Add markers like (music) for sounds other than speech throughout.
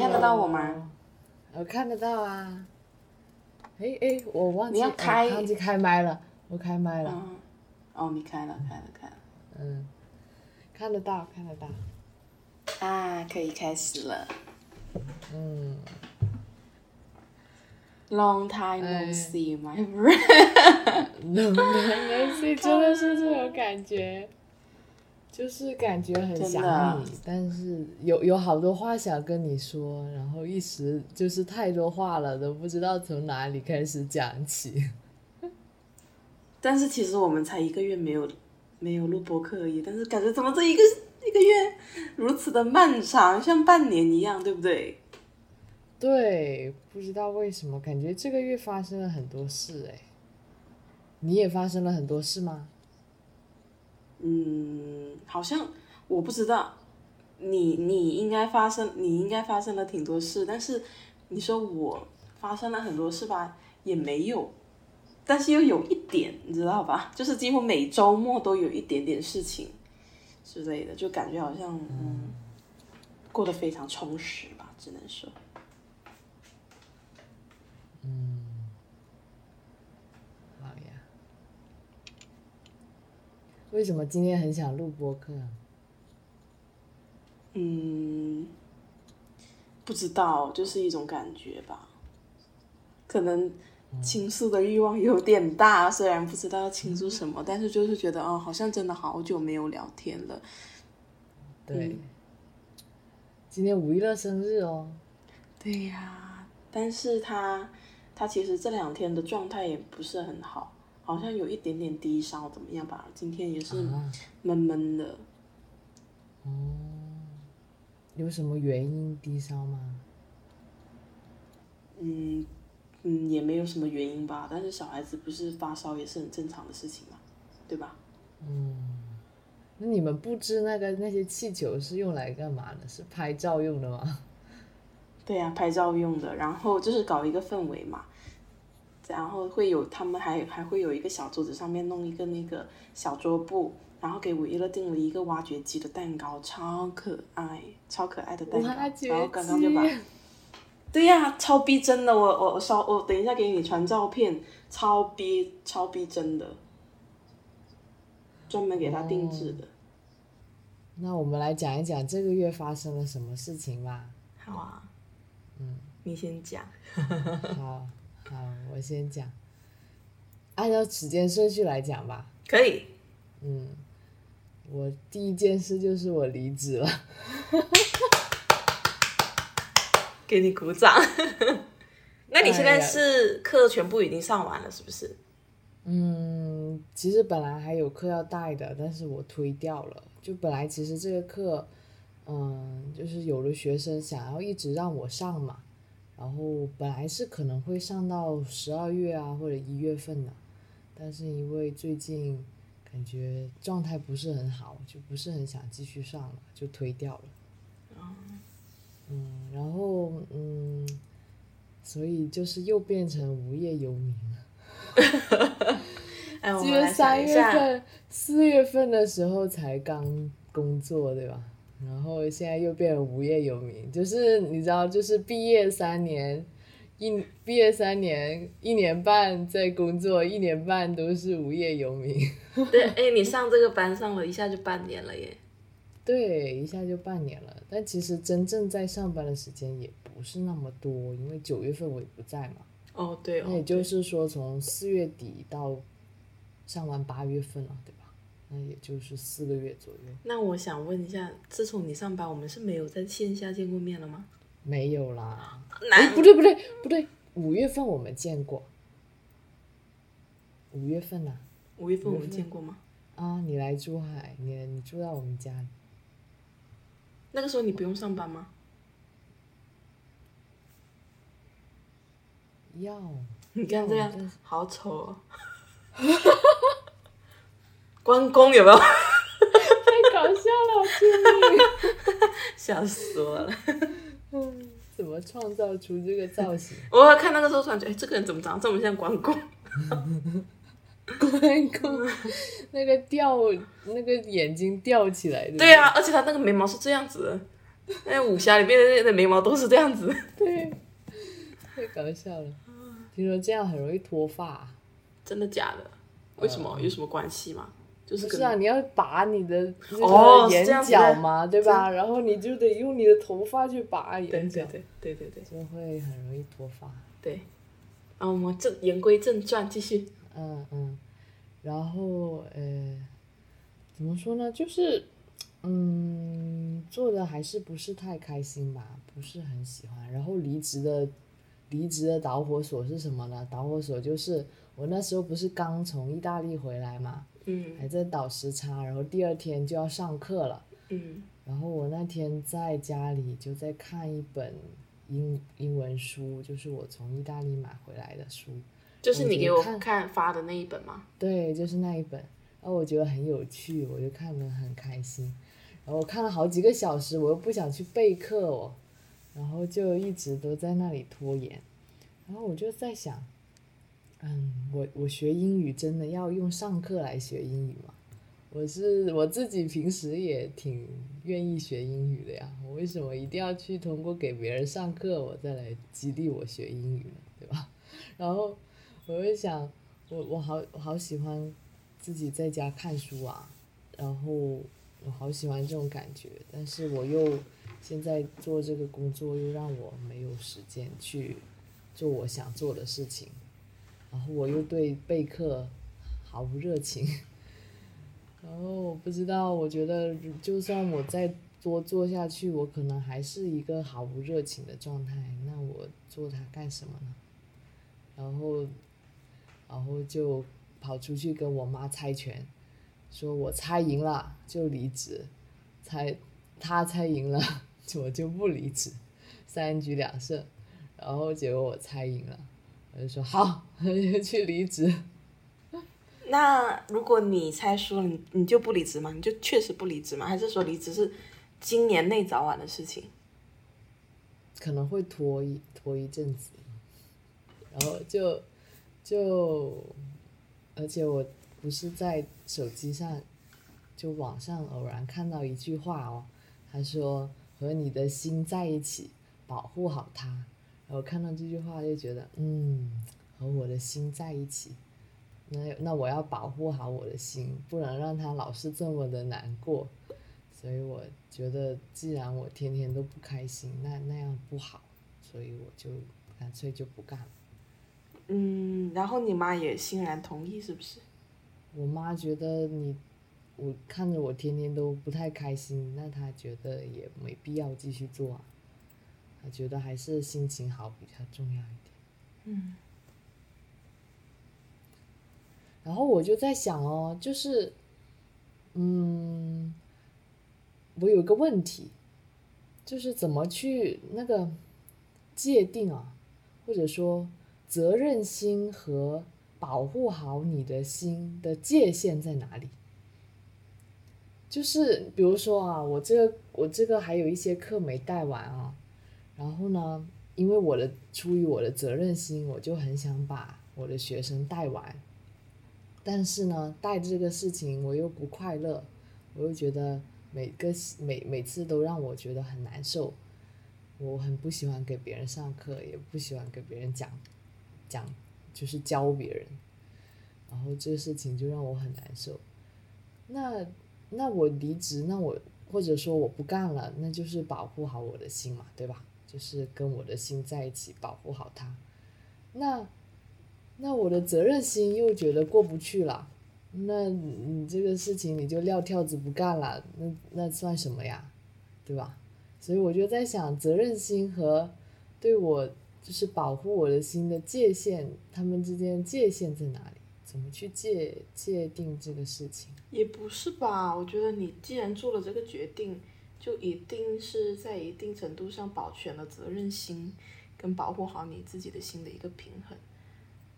看得到我吗？我看得到啊。哎哎，我忘记你要开我忘记开麦了，我开麦了。嗯，哦，你开了，开了，开了。嗯，看得到，看得到。啊，可以开始了。嗯，Long time 哎 no see, my friend。Long time no see，真的是这种感觉，就是感觉很想你，但是有有好多话想跟你说，然后一时就是太多话了，都不知道从哪里开始讲起。(laughs) 但是其实我们才一个月没有没有录播课而已，但是感觉怎么这一个一个月如此的漫长，像半年一样，对不对？对，不知道为什么，感觉这个月发生了很多事哎。你也发生了很多事吗？嗯，好像我不知道，你你应该发生，你应该发生了挺多事，但是你说我发生了很多事吧，也没有，但是又有一点，你知道吧？就是几乎每周末都有一点点事情之类的，就感觉好像嗯，过得非常充实吧，只能说。好呀。为什么今天很想录播客啊？嗯，不知道，就是一种感觉吧。可能倾诉的欲望有点大，虽然不知道要倾诉什么，但是就是觉得，哦，好像真的好久没有聊天了。对，今天吴一乐生日哦。对呀，但是他他其实这两天的状态也不是很好，好像有一点点低烧，怎么样吧？今天也是啊闷闷的。哦有什么原因低烧吗？嗯嗯，也没有什么原因吧。但是小孩子不是发烧也是很正常的事情嘛，对吧？嗯那你们布置那个那些气球是用来干嘛的？是拍照用的吗？对呀、拍照用的，然后就是搞一个氛围嘛，然后会有他们还还会有一个小桌子上面弄一个那个小桌布，然后给五一乐订了一个挖掘机的蛋糕，超可爱，超可爱的蛋糕，然后刚刚就把，(laughs) 对呀、超逼真的，我我我稍我等一下给你传照片，超逼超逼真的，专门给他定制的，那我们来讲一讲这个月发生了什么事情吧。好啊，嗯，你先讲，(laughs) 好，好，我先讲，按照时间顺序来讲吧。可以，嗯我第一件事就是我离职了。(laughs) 给你鼓掌。(laughs) 那你现在是课全部已经上完了，是不是？嗯，其实本来还有课要带的，但是我推掉了。就本来其实这个课，嗯，就是有的学生想要一直让我上嘛，然后本来是可能会上到十二月啊或者一月份的，但是因为最近感觉状态不是很好，就不是很想继续上了，就推掉了。嗯，然后嗯，所以就是又变成无业游民了。(laughs) 哎，我因们来想为三月份、四月份的时候才刚工作，对吧？然后现在又变成无业游民，就是你知道，就是毕业三年，一毕业三年，一年半在工作，一年半都是无业游民。(laughs) 对，哎，你上这个班上了一下就半年了耶。对，一下就半年了。但其实真正在上班的时间也不是那么多，因为九月份我也不在嘛。哦，对哦，那也就是说，从四月底到上完八月份了，对吧？那也就是四个月左右。那我想问一下，自从你上班，我们是没有在线下见过面了吗？没有啦，(laughs) 难不对不对不对，五月份我们见过。五月份呐、五月份我们见过吗？啊，你来珠海，你你住在我们家里，那个时候你不用上班吗？要你看这样好丑哦。(laughs) 关公有没有？太搞笑了，救命！笑死我了！怎么创造出这个造型？我看那个时候突然觉得，哎，这个人怎么长得这么像关公？关公那个吊，那个眼睛吊起来的。对啊，而且他那个眉毛是这样子的，那武侠里面的的眉毛都是这样子。对，太搞笑了。听说这样很容易脱发。真的假的？为什么？有什么关系吗？就是啊，你要拔你的那哦个眼角嘛，对吧？然后你就得用你的头发去拔对眼角对，对对对对就会很容易脱发。对。啊，我们正言归正传，继续。嗯嗯，然后呃，怎么说呢？就是嗯，做的还是不是太开心吧，不是很喜欢。然后离职的离职的导火索是什么呢？导火索就是我那时候不是刚从意大利回来嘛，嗯还在倒时差，然后第二天就要上课了。嗯然后我那天在家里就在看一本英英文书，就是我从意大利买回来的书。就是你给我看看发的那一本吗？对，就是那一本，然后我觉得很有趣，我就看得很开心。然后我看了好几个小时，我又不想去备课哦，然后就一直都在那里拖延。然后我就在想，嗯，我我学英语真的要用上课来学英语吗？我是我自己平时也挺愿意学英语的呀，我为什么一定要去通过给别人上课，我再来激励我学英语呢？对吧？(laughs) 然后我就想，我我好我好喜欢自己在家看书啊，然后我好喜欢这种感觉，但是我又现在做这个工作又让我没有时间去做我想做的事情，然后我又对备课毫无热情，然后我不知道，我觉得就算我再多做下去，我可能还是一个毫无热情的状态，那我做它干什么呢？然后，然后就跑出去跟我妈猜拳，说我猜赢了就离职，猜他猜赢了 (laughs) 我就不离职，三局两胜。然后结果我猜赢了，我就说好，(laughs) 就去离职。(laughs) 那如果你猜输了，你你就不离职吗？你就确实不离职吗？还是说离职是今年内早晚的事情？可能会拖一拖一阵子，然后就就，而且我不是在手机上，就网上偶然看到一句话哦，他说和你的心在一起，保护好它。然后看到这句话就觉得，嗯，和我的心在一起，那那我要保护好我的心，不能让它老是这么的难过。所以我觉得，既然我天天都不开心，那那样不好，所以我就干脆就不干了。嗯，然后你妈也欣然同意，是不是？我妈觉得你，我看着我天天都不太开心，那她觉得也没必要继续做啊。她觉得还是心情好比较重要一点。嗯然后我就在想哦，就是，嗯，我有一个问题，就是怎么去那个界定啊，或者说责任心和保护好你的心的界限在哪里？就是比如说啊，我这个我这个还有一些课没带完啊，然后呢，因为我的出于我的责任心，我就很想把我的学生带完。但是呢，带这个事情我又不快乐，我又觉得每个每每次都让我觉得很难受。我很不喜欢给别人上课，也不喜欢给别人讲讲，就是教别人。然后这个事情就让我很难受。那那我离职，那我或者说我不干了，那就是保护好我的心嘛，对吧？就是跟我的心在一起，保护好它。那。那我的责任心又觉得过不去了，那你这个事情你就撂挑子不干了，那那算什么呀，对吧？所以我就在想，责任心和对我就是保护我的心的界限，他们之间界限在哪里？怎么去界界定这个事情？也不是吧，我觉得你既然做了这个决定，就一定是在一定程度上保全了责任心，跟保护好你自己的心的一个平衡。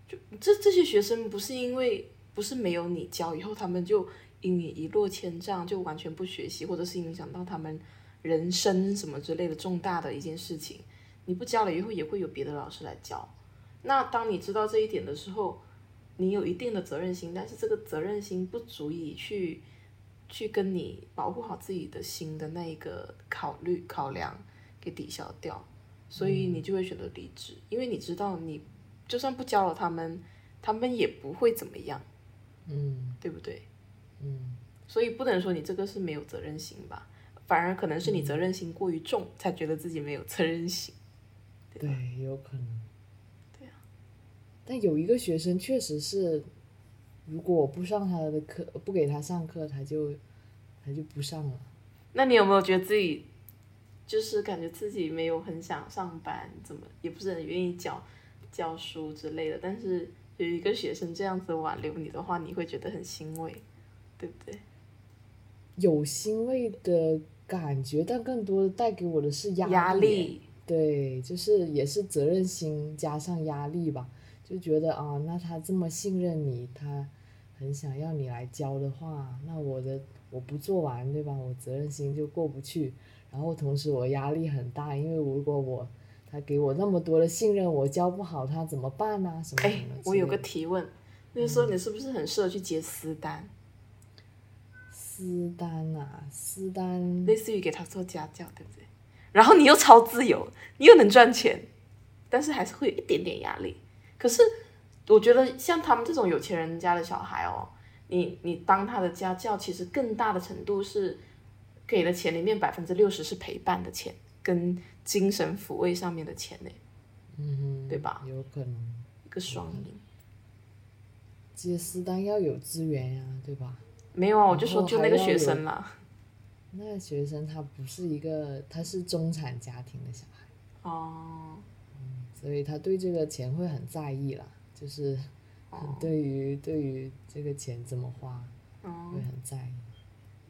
就这这些学生不是因为不是没有你教，以后他们就英语一落千丈，就完全不学习，或者是影响到他们人生什么之类的重大的一件事情。你不教了以后，也会有别的老师来教。那当你知道这一点的时候，你有一定的责任心，但是这个责任心不足以去去跟你保护好自己的心的那一个考虑考量给抵消掉，所以你就会选择离职，因为你知道你就算不教了他们，他们也不会怎么样，嗯对不对？嗯所以不能说你这个是没有责任心吧，反而可能是你责任心过于重，才觉得自己没有责任心。对，有可能。对啊。但有一个学生确实是，如果我不上他的课，不给他上课，他就他就不上了。那你有没有觉得自己就是感觉自己没有很想上班，怎么也不是很愿意教教书之类的？但是有一个学生这样子挽留你的话，你会觉得很欣慰，对不对？有欣慰的感觉，但更多的带给我的是压压力，对，就是也是责任心加上压力吧，就觉得啊，那他这么信任你，他很想要你来教的话，那我的我不做完，对吧？我责任心就过不去，然后同时我压力很大，因为如果我他给我那么多的信任，我教不好他怎么办呢、什么什哎么之类的。我有个提问，那时候你是不是很适合去接私单，私单啊，私单，类似于给他做家教，对不对？然后你又超自由，你又能赚钱，但是还是会有一点点压力。可是我觉得像他们这种有钱人家的小孩哦，你你当他的家教，其实更大的程度是给的钱里面百分之六十是陪伴的钱，跟精神抚慰上面的钱呢，嗯，对吧？有可能一个双赢。接私单要有资源呀、对吧？没有啊，我就说就那个学生啦。那个学生他不是一个，他是中产家庭的小孩，哦，所以他对这个钱会很在意啦，就是哦对于对于这个钱怎么花哦会很在意。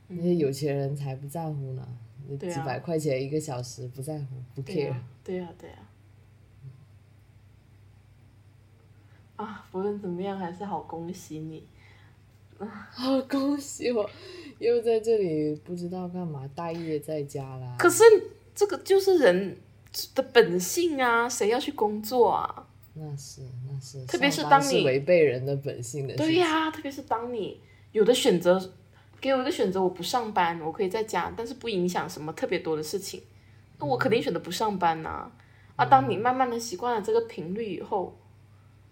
那些有钱人才不在乎呢，那几百块钱一个小时不在乎，不 care。呀、对呀、对呀、啊。不论怎么样，还是好恭喜你。(laughs) 好，恭喜我，又在这里不知道干嘛，待业在家啦。可是这个就是人的本性啊，谁要去工作啊？那是那是，特别是当你是违背人的本性的。对呀、特别是当你有的选择，给我一个选择，我不上班，我可以在家，但是不影响什么特别多的事情，那我肯定选择不上班呐、啊。当你慢慢的习惯了这个频率以后，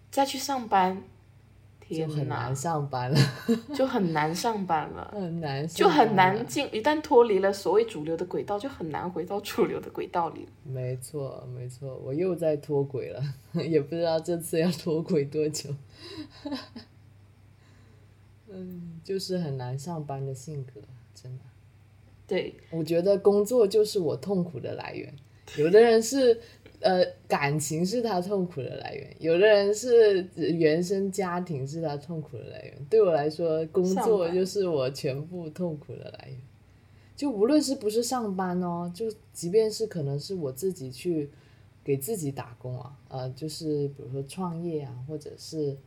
再去上班，(laughs) 就很难，(laughs) 上班了，就很难上班了。很难，就很难。进，一旦脱离了所谓主流的轨道，就很难回到主流的轨道里。没错，没错，我又在脱轨了，(laughs) 也不知道这次要脱轨多久。嗯，就是很难上班的性格，真的。对，我觉得工作就是我痛苦的来源。有的人是，呃，感情是他痛苦的来源；有的人是原生家庭是他痛苦的来源。对我来说，工作就是我全部痛苦的来源。就无论是不是上班哦，就即便是可能是我自己去给自己打工啊，呃，就是比如说创业啊，或者是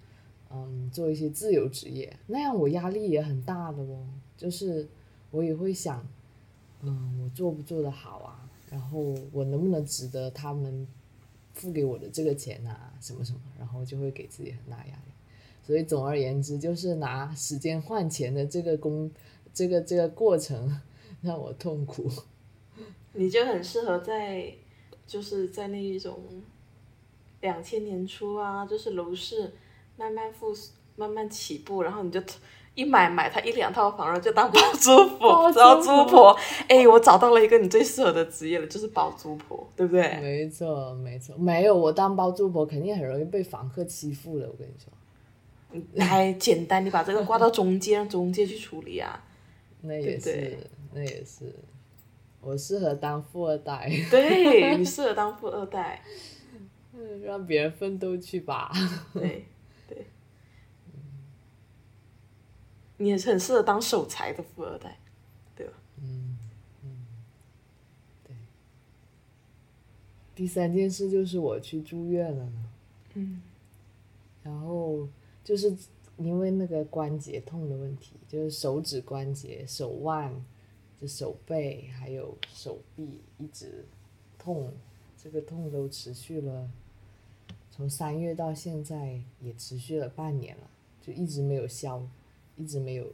嗯做一些自由职业，那样我压力也很大的哦。就是我也会想，嗯，我做不做得好啊？然后我能不能值得他们付给我的这个钱啊？什么什么，然后就会给自己很大压力。所以总而言之，就是拿时间换钱的这个工，这个这个过程 (laughs) 让我痛苦。你就很适合在，就是在那一种两千年初啊，就是楼市慢慢复苏、慢慢起步，然后你就一买买他一两套房，然后就当包租婆，包租知道租婆婆。哎，我找到了一个你最适合的职业了，就是包租婆，对不对？没错，没错，没有我当包租婆肯定很容易被房客欺负的。我跟你说，还简单，你把这个挂到中介，让中介去处理啊。那也是，对对那也是，我适合当富二代，对你适合当富二代，(laughs) 让别人奋斗去吧。对对，你也是很适合当守财的富二代，对吧？嗯嗯，对。第三件事就是我去住院了呢，嗯，然后就是因为那个关节痛的问题，就是手指关节、手腕、就手背还有手臂一直痛，这个痛都持续了，从三月到现在也持续了半年了，就一直没有消，一直没有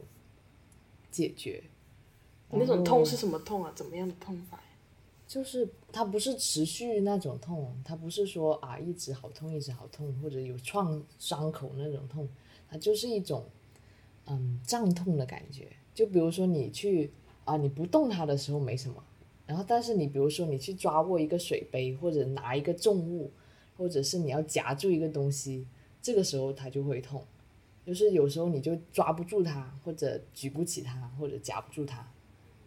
解决。那种痛是什么痛啊？怎么样的痛法？就是它不是持续那种痛，它不是说啊一直好痛一直好痛，或者有创伤口那种痛，它就是一种嗯胀痛的感觉。就比如说你去啊你不动它的时候没什么，然后但是你比如说你去抓握一个水杯或者拿一个重物，或者是你要夹住一个东西，这个时候它就会痛。就是有时候你就抓不住它，或者举不起它，或者夹不住它。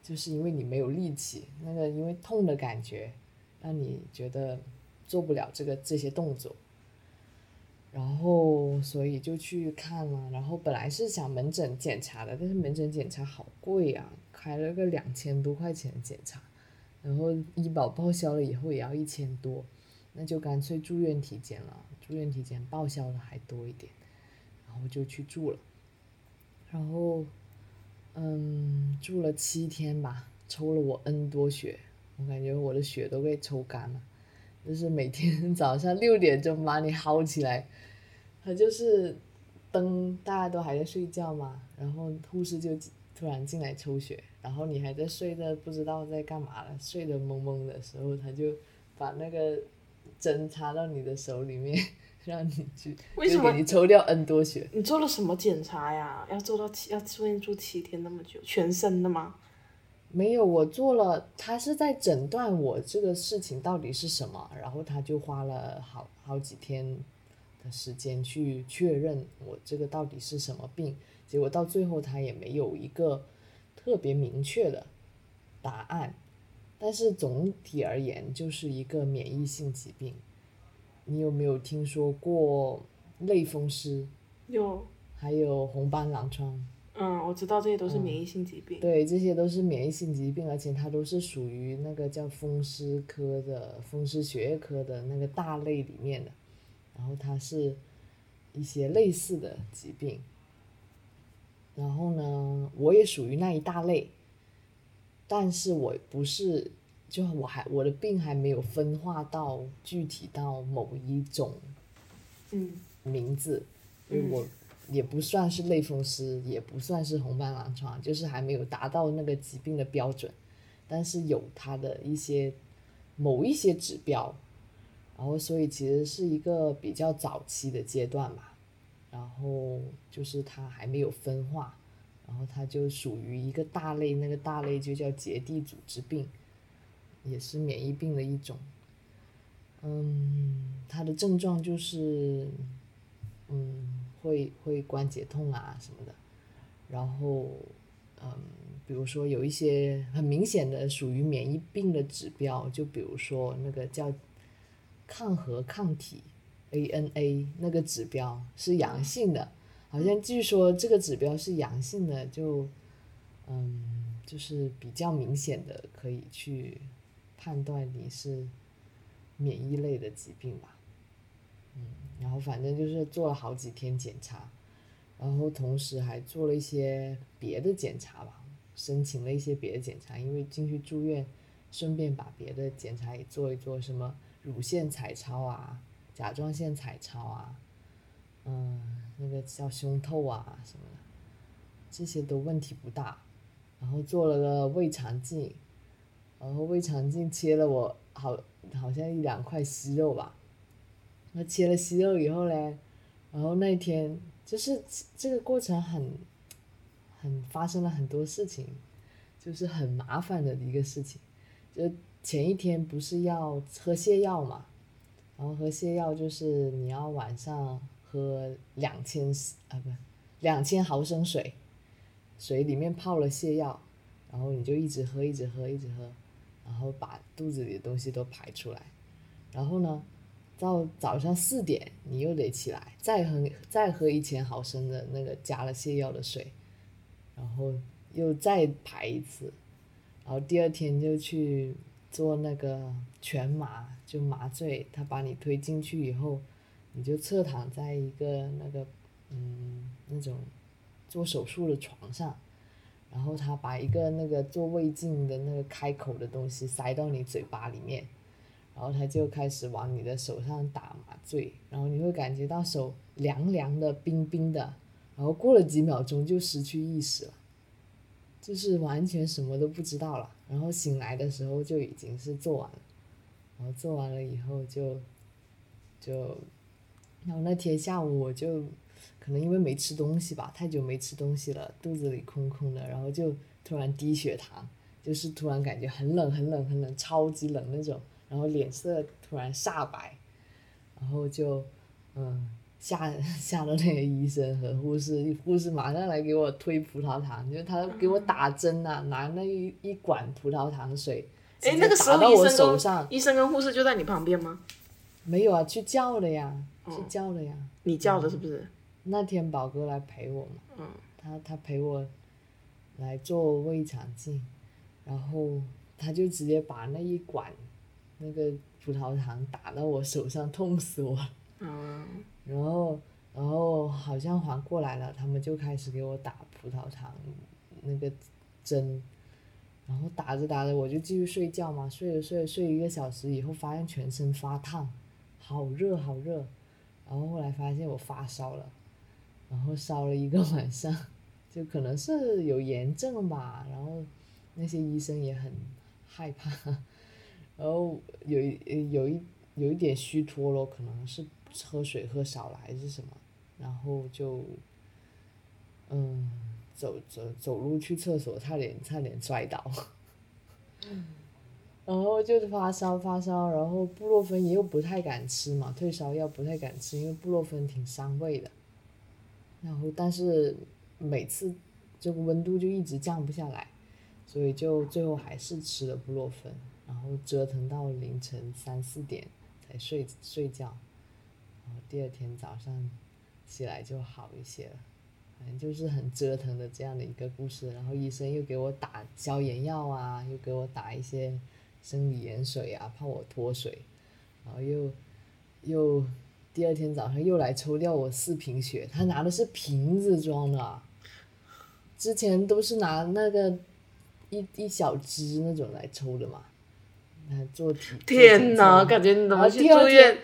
就是因为你没有力气，那个因为痛的感觉，让你觉得做不了这个这些动作，然后所以就去看了，然后本来是想门诊检查的，但是门诊检查好贵啊，开了个两千多块钱检查，然后医保报销了以后也要一千多，那就干脆住院体检了，住院体检报销的还多一点，然后就去住了，然后。嗯，住了七天吧，抽了我 N 多血，我感觉我的血都被抽干了。就是每天 (laughs) 早上六点钟把你薅起来，他就是灯大家都还在睡觉嘛，然后护士就突然进来抽血，然后你还在睡的不知道在干嘛了，睡得懵懵的时候，他就把那个针插到你的手里面。让你去，(laughs) 为什么你抽掉 N 多血？你做了什么检查呀？要做到七，要住院住七天那么久，全身的吗？没有，我做了，他是在诊断我这个事情到底是什么，然后他就花了好好几天的时间去确认我这个到底是什么病，结果到最后他也没有一个特别明确的答案，但是总体而言就是一个免疫性疾病。你有没有听说过类风湿？有。还有红斑狼疮。嗯，我知道这些都是免疫性疾病。对，这些都是免疫性疾病，而且它都是属于那个叫风湿科的风湿血液科的那个大类里面的。然后它是一些类似的疾病。然后呢，我也属于那一大类，但是我不是。就我还我的病还没有分化到具体到某一种，嗯，名字，因为我也不算是类风湿，也不算是红斑狼疮，就是还没有达到那个疾病的标准，但是有它的一些某一些指标，然后所以其实是一个比较早期的阶段吧，然后就是它还没有分化，然后它就属于一个大类，那个大类就叫结缔组织病。也是免疫病的一种，嗯，它的症状就是，嗯，会会关节痛啊什么的，然后，嗯，比如说有一些很明显的属于免疫病的指标，就比如说那个叫抗核抗体 ANA 那个指标是阳性的，好像据说这个指标是阳性的，就，嗯，就是比较明显的可以去。判断你是免疫类的疾病吧，嗯，然后反正就是做了好几天检查，然后同时还做了一些别的检查吧，申请了一些别的检查，因为进去住院，顺便把别的检查也做一做，什么乳腺彩超啊、甲状腺彩超啊，嗯，那个叫胸透啊什么的，这些都问题不大，然后做了个胃肠镜。然后胃肠镜切了我好好像一两块息肉吧，那切了息肉以后嘞，然后那天就是这个过程很，很发生了很多事情，就是很麻烦的一个事情，就前一天不是要喝泻药嘛，然后喝泻药就是你要晚上喝两千啊不，两千毫升水，水里面泡了泻药，然后你就一直喝一直喝一直喝。然后把肚子里的东西都排出来，然后呢，到早上四点你又得起来，再喝再喝一千毫升的那个加了泻药的水，然后又再排一次，然后第二天就去做那个全麻，就麻醉，他把你推进去以后，你就侧躺在一个那个嗯那种做手术的床上。然后他把一个那个做胃镜的那个开口的东西塞到你嘴巴里面，然后他就开始往你的手上打麻醉，然后你会感觉到手凉凉的、冰冰的，然后过了几秒钟就失去意识了，就是完全什么都不知道了。然后醒来的时候就已经是做完了，然后做完了以后就就，然后那天下午我就可能因为没吃东西吧，太久没吃东西了，肚子里空空的，然后就突然低血糖，就是突然感觉很冷很冷很冷，超级冷那种，然后脸色突然煞白，然后就嗯。吓吓到那个医生和护士，护士马上来给我推葡萄糖，就是他给我打针呐，拿那一一管葡萄糖水，哎，那个时候医生跟医生跟护士就在你旁边吗？没有啊，去叫了呀，去叫了呀。你叫的是不是？那天宝哥来陪我嘛，嗯，他他陪我来做胃肠镜，然后他就直接把那一管那个葡萄糖打到我手上，痛死我了。嗯。(laughs) 然后，然后好像缓过来了，他们就开始给我打葡萄糖那个针，然后打着打着我就继续睡觉嘛，睡着睡着睡一个小时以后，发现全身发烫，好热好热，然后后来发现我发烧了，然后烧了一个 (laughs) 晚上，就可能是有炎症吧，然后那些医生也很害怕，然后有一有一有一点虚脱咯，可能是。喝水喝少了还是什么，然后就，嗯，走走走路去厕所，差点差点摔倒，然后就是发烧发烧，然后布洛芬也又不太敢吃嘛，退烧药不太敢吃，因为布洛芬挺伤胃的，然后但是每次这个温度就一直降不下来，所以就最后还是吃了布洛芬，然后折腾到凌晨三四点才睡睡觉。然后第二天早上起来就好一些了，反正就是很折腾的这样的一个故事。然后医生又给我打消炎药啊，又给我打一些生理盐水啊，怕我脱水。然后又又第二天早上又来抽掉我四瓶血，他拿的是瓶子装的，之前都是拿那个一一小支那种来抽的嘛。做体天哪，感觉你怎么去住院？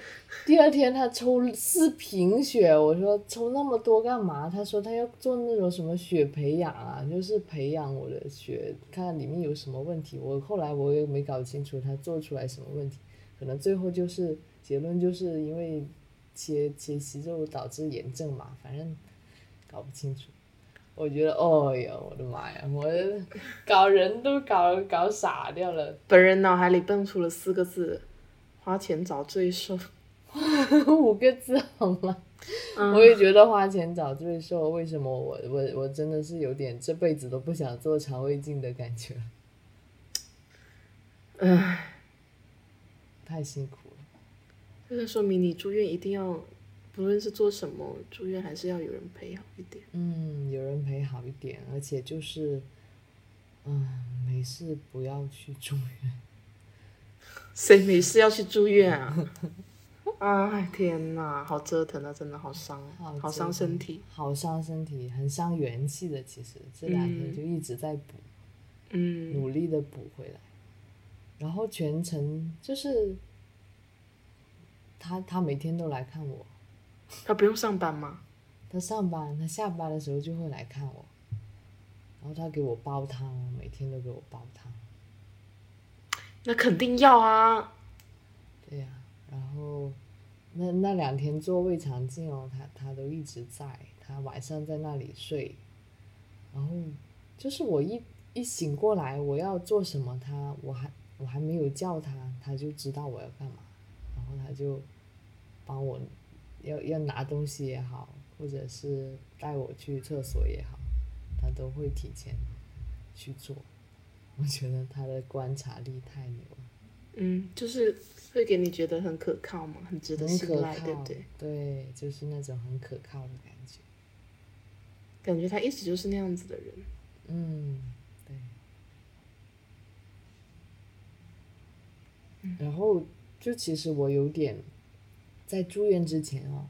第二天他抽四瓶血，我说抽那么多干嘛？他说他要做那种什么血培养啊，就是培养我的血，看里面有什么问题。我后来我也没搞清楚他做出来什么问题，可能最后就是结论就是因为切切息肉导致炎症嘛，反正搞不清楚。我觉得，哦哟，我的妈呀，我搞人都搞搞傻掉了。本人脑海里蹦出了四个字：花钱找罪受。(laughs) 五个字好吗？我也觉得花钱找罪受。为什么我我我真的是有点这辈子都不想做肠胃镜的感觉。唉，太辛苦了。这个说明你住院一定要。不论是做什么，住院还是要有人陪好一点。嗯，有人陪好一点，而且就是，嗯，没事不要去住院。(laughs) 谁没事要去住院啊？(laughs) 哎，天哪，好折腾啊！真的好伤，好伤身体，好伤身体，很伤元气的。其实这两天就一直在补，嗯，努力的补回来，然后全程就是，他他每天都来看我。他不用上班吗？他上班，他下班的时候就会来看我，然后他给我煲汤，每天都给我煲汤。那肯定要啊。对呀，然后那那两天做胃肠镜哦，他他都一直在，他晚上在那里睡，然后就是我一一醒过来，我要做什么，他我还我还没有叫他，他就知道我要干嘛，然后他就帮我。要要拿东西也好，或者是带我去厕所也好，他都会提前去做。我觉得他的观察力太牛了。嗯，就是会给你觉得很可靠嘛，很值得信赖，对不对？对，就是那种很可靠的感觉。感觉他一直就是那样子的人。嗯，对。然后，就其实我有点。在住院之前哦，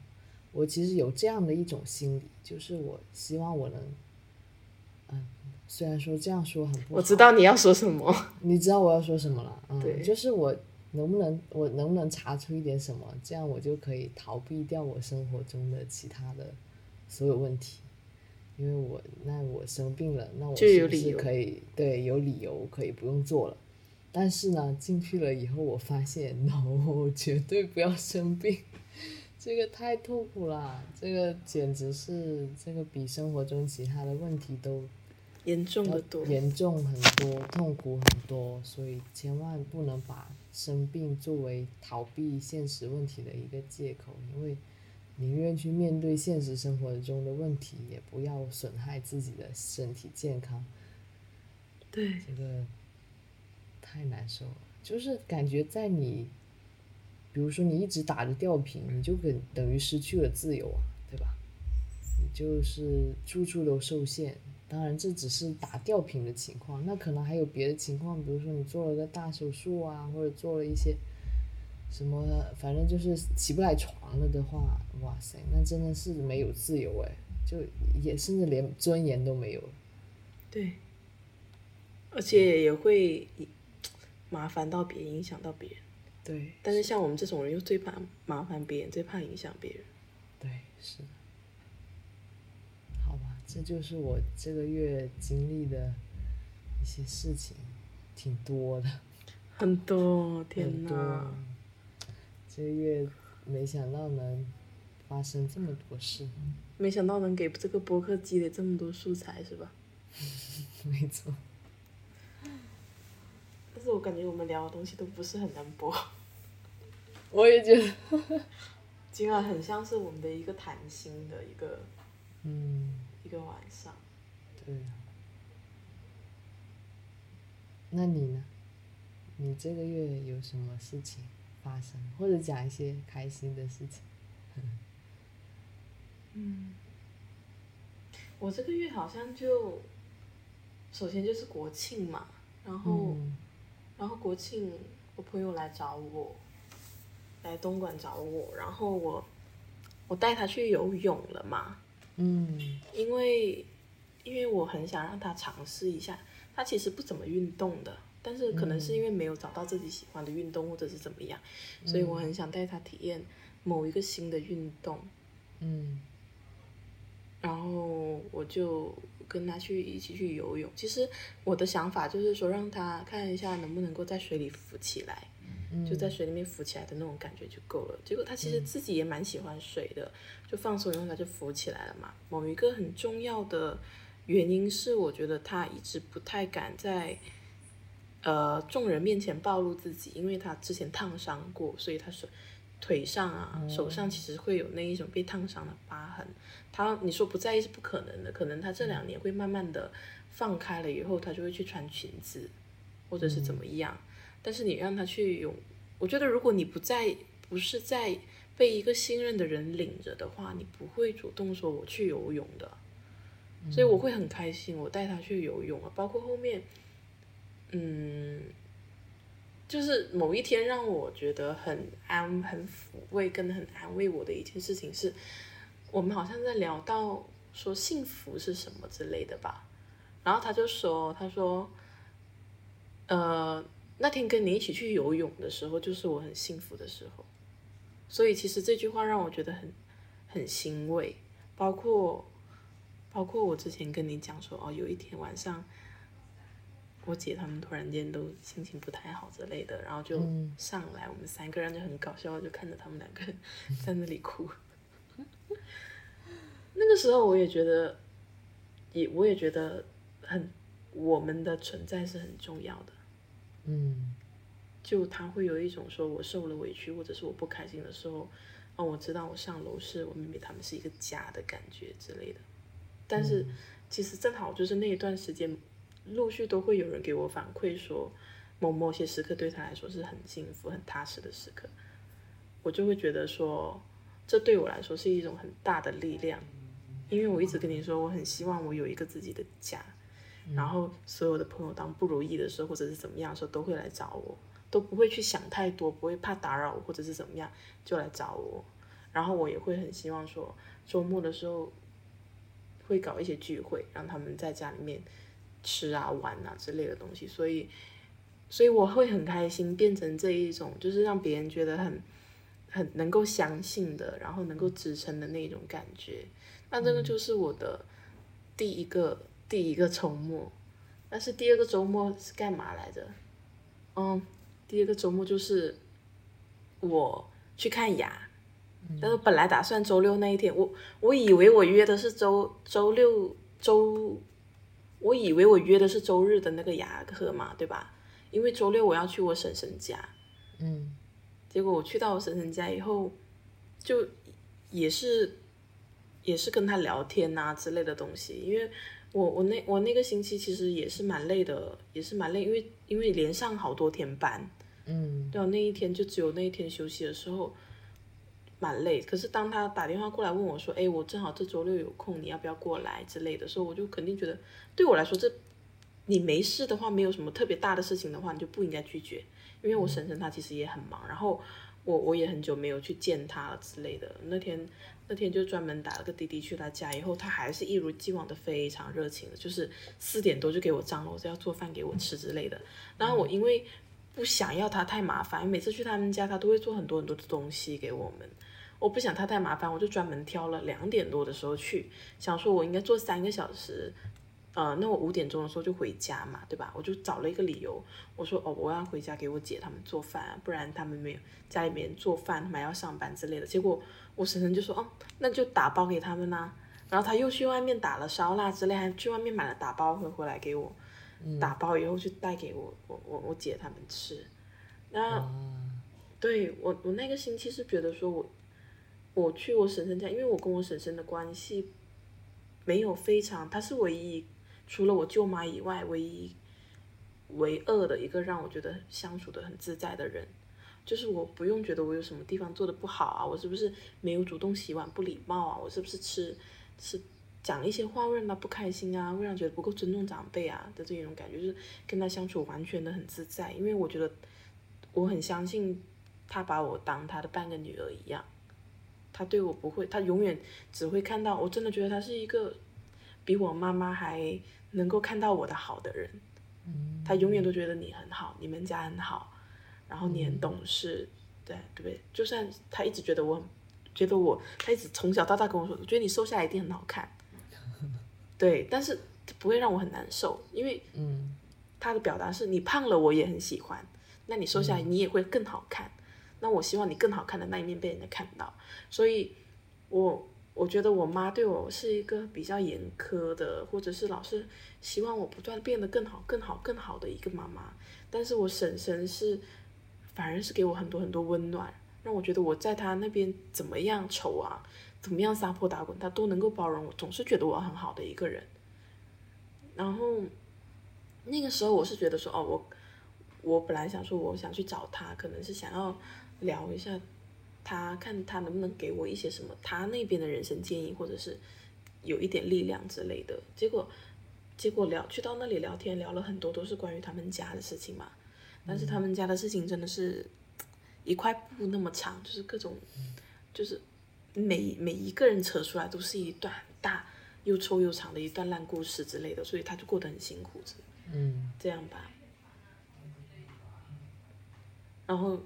我其实有这样的一种心理，就是我希望我能，嗯，虽然说这样说很不好，我知道你要说什么，你知道我要说什么了，嗯，就是我能不能，我能不能查出一点什么，这样我就可以逃避掉我生活中的其他的所有问题，因为我那我生病了，那我就是有不是可以对有理由可以不用做了？但是呢，进去了以后，我发现 no，(laughs) 绝对不要生病，这个太痛苦了，这个简直是这个比生活中其他的问题都严重要的多。严重很多，痛苦很多，所以千万不能把生病作为逃避现实问题的一个借口，因为宁愿去面对现实生活中的问题，也不要损害自己的身体健康。对，这个太难受了，就是感觉在你，比如说你一直打着吊瓶，你就等等于失去了自由啊，对吧？你就是处处都受限。当然，这只是打吊瓶的情况，那可能还有别的情况，比如说你做了个大手术啊，或者做了一些什么，反正就是起不来床了的话，哇塞，那真的是没有自由哎，就也甚至连尊严都没有。对，而且也会麻烦到别人，影响到别人。对，但是像我们这种人，又最怕麻烦别人，最怕影响别人。对，是的。好吧，这就是我这个月经历的一些事情，挺多的，(laughs) 很多，天很多哪！。这个月没想到能发生这么多事，没想到能给这个播客积累这么多素材，是吧？(laughs) 没错。但是我感觉我们聊的东西都不是很能播，(laughs) 我也觉得，今晚很像是我们的一个谈心的一个嗯，一个晚上。对。那你呢？你这个月有什么事情发生，或者讲一些开心的事情？嗯，我这个月好像就，首先就是国庆嘛，然后、嗯然后国庆我朋友来找我，来东莞找我，然后我我带他去游泳了嘛，嗯。因为因为我很想让他尝试一下，他其实不怎么运动的，但是可能是因为没有找到自己喜欢的运动或者是怎么样，所以我很想带他体验某一个新的运动，嗯然后我就跟他去一起去游泳。其实我的想法就是说，让他看一下能不能够在水里浮起来，嗯，就在水里面浮起来的那种感觉就够了。结果他其实自己也蛮喜欢水的，就放松以后他就浮起来了嘛。某一个很重要的原因是，我觉得他一直不太敢在呃众人面前暴露自己，因为他之前烫伤过，所以他手腿上啊、手上其实会有那一种被烫伤的疤痕。他你说不在意是不可能的，可能他这两年会慢慢的放开了以后，他就会去穿裙子，或者是怎么样。但是你让他去泳，我觉得如果你不在不是在被一个信任的人领着的话，你不会主动说我去游泳的。所以我会很开心，我带他去游泳啊，包括后面，嗯，就是某一天让我觉得很安、很抚慰跟很安慰我的一件事情是，我们好像在聊到说幸福是什么之类的吧，然后他就说，他说，呃，那天跟你一起去游泳的时候，就是我很幸福的时候，所以其实这句话让我觉得很很欣慰，包括包括我之前跟你讲说，哦，有一天晚上，我姐他们突然间都心情不太好之类的，然后就嗯上来，我们三个人就很搞笑，就看着他们两个人在那里哭。那个时候我也觉得，也我也觉得很，我们的存在是很重要的。嗯就他会有一种说我受了委屈，或者是我不开心的时候，哦，我知道我上楼是我妹妹他们是一个家的感觉之类的。但是其实正好就是那一段时间，陆续都会有人给我反馈说，某某些时刻对他来说是很幸福、很踏实的时刻，我就会觉得说，这对我来说是一种很大的力量，因为我一直跟你说，我很希望我有一个自己的家，然后所有的朋友当不如意的时候，或者是怎么样的时候，都会来找我，都不会去想太多，不会怕打扰我，或者是怎么样就来找我。然后我也会很希望说，周末的时候会搞一些聚会，让他们在家里面吃啊、玩啊之类的东西。所以，所以我会很开心，变成这一种，就是让别人觉得很很能够相信的，然后能够支撑的那种感觉。那这个就是我的第一个第一个周末，但是第二个周末是干嘛来着？嗯，第二个周末就是我去看牙，但是本来打算周六那一天，我我以为我约的是周周六周，我以为我约的是周日的那个牙科嘛，对吧？因为周六我要去我婶婶家，嗯结果我去到我婶婶家以后，就也是也是跟他聊天呐、之类的东西，因为我我那我那个星期其实也是蛮累的，也是蛮累，因为因为连上好多天班，嗯。对啊，那一天就只有那一天休息的时候蛮累。可是当他打电话过来问我说：“哎，我正好这周六有空，你要不要过来之类的时候，我就肯定觉得对我来说，这你没事的话，没有什么特别大的事情的话，你就不应该拒绝。因为我婶婶她其实也很忙，然后我我也很久没有去见她了之类的。那天那天就专门打了个滴滴去她家，以后她还是一如既往的非常热情的，就是四点多就给我张罗着要做饭给我吃之类的。然后我因为不想要她太麻烦，每次去他们家她都会做很多很多的东西给我们。我不想他太麻烦，我就专门挑了两点多的时候去，想说我应该坐三个小时，呃，那我五点钟的时候就回家嘛，对吧？我就找了一个理由，我说哦，我要回家给我姐他们做饭啊，不然他们没有家里面做饭，他们还要上班之类的。结果我婶婶就说哦，那就打包给他们啦、然后他又去外面打了烧腊之类，还去外面买了打包回回来给我，打包以后就带给我我我我姐他们吃。那啊对我，我那个星期是觉得说我，我去我婶婶家，因为我跟我婶婶的关系没有非常，她是唯一除了我舅妈以外唯一唯二的一个让我觉得相处的很自在的人，就是我不用觉得我有什么地方做的不好啊，我是不是没有主动洗碗不礼貌啊，我是不是吃吃讲一些话会让他不开心啊，会让觉得不够尊重长辈啊的这种感觉，就是跟他相处完全的很自在，因为我觉得我很相信他把我当他的半个女儿一样，他对我不会，他永远只会看到，我真的觉得他是一个比我妈妈还能够看到我的好的人，他永远都觉得你很好，你们家很好，然后你很懂事，对对不对？就算他一直觉得我，觉得我，他一直从小到大跟我说，我觉得你瘦下来一定很好看，(laughs) 对，但是不会让我很难受，因为嗯。他的表达是你胖了我也很喜欢，那你瘦下来你也会更好看，那我希望你更好看的那一面被人家看到，所以我我觉得我妈对我是一个比较严苛的，或者是老是希望我不断变得更好、更好、更好的一个妈妈，但是我婶婶是反而是给我很多很多温暖，让我觉得我在她那边怎么样丑啊，怎么样撒泼打滚，她都能够包容我，总是觉得我很好的一个人。然后那个时候我是觉得说，哦，我我本来想说我想去找他，可能是想要聊一下他，看他能不能给我一些什么他那边的人生建议，或者是有一点力量之类的。结果结果聊去到那里聊天，聊了很多都是关于他们家的事情嘛。但是他们家的事情真的是一块布那么长，就是各种，就是每每一个人扯出来都是一段大又臭又长的一段烂故事之类的，所以他就过得很辛苦，嗯这样吧。然后，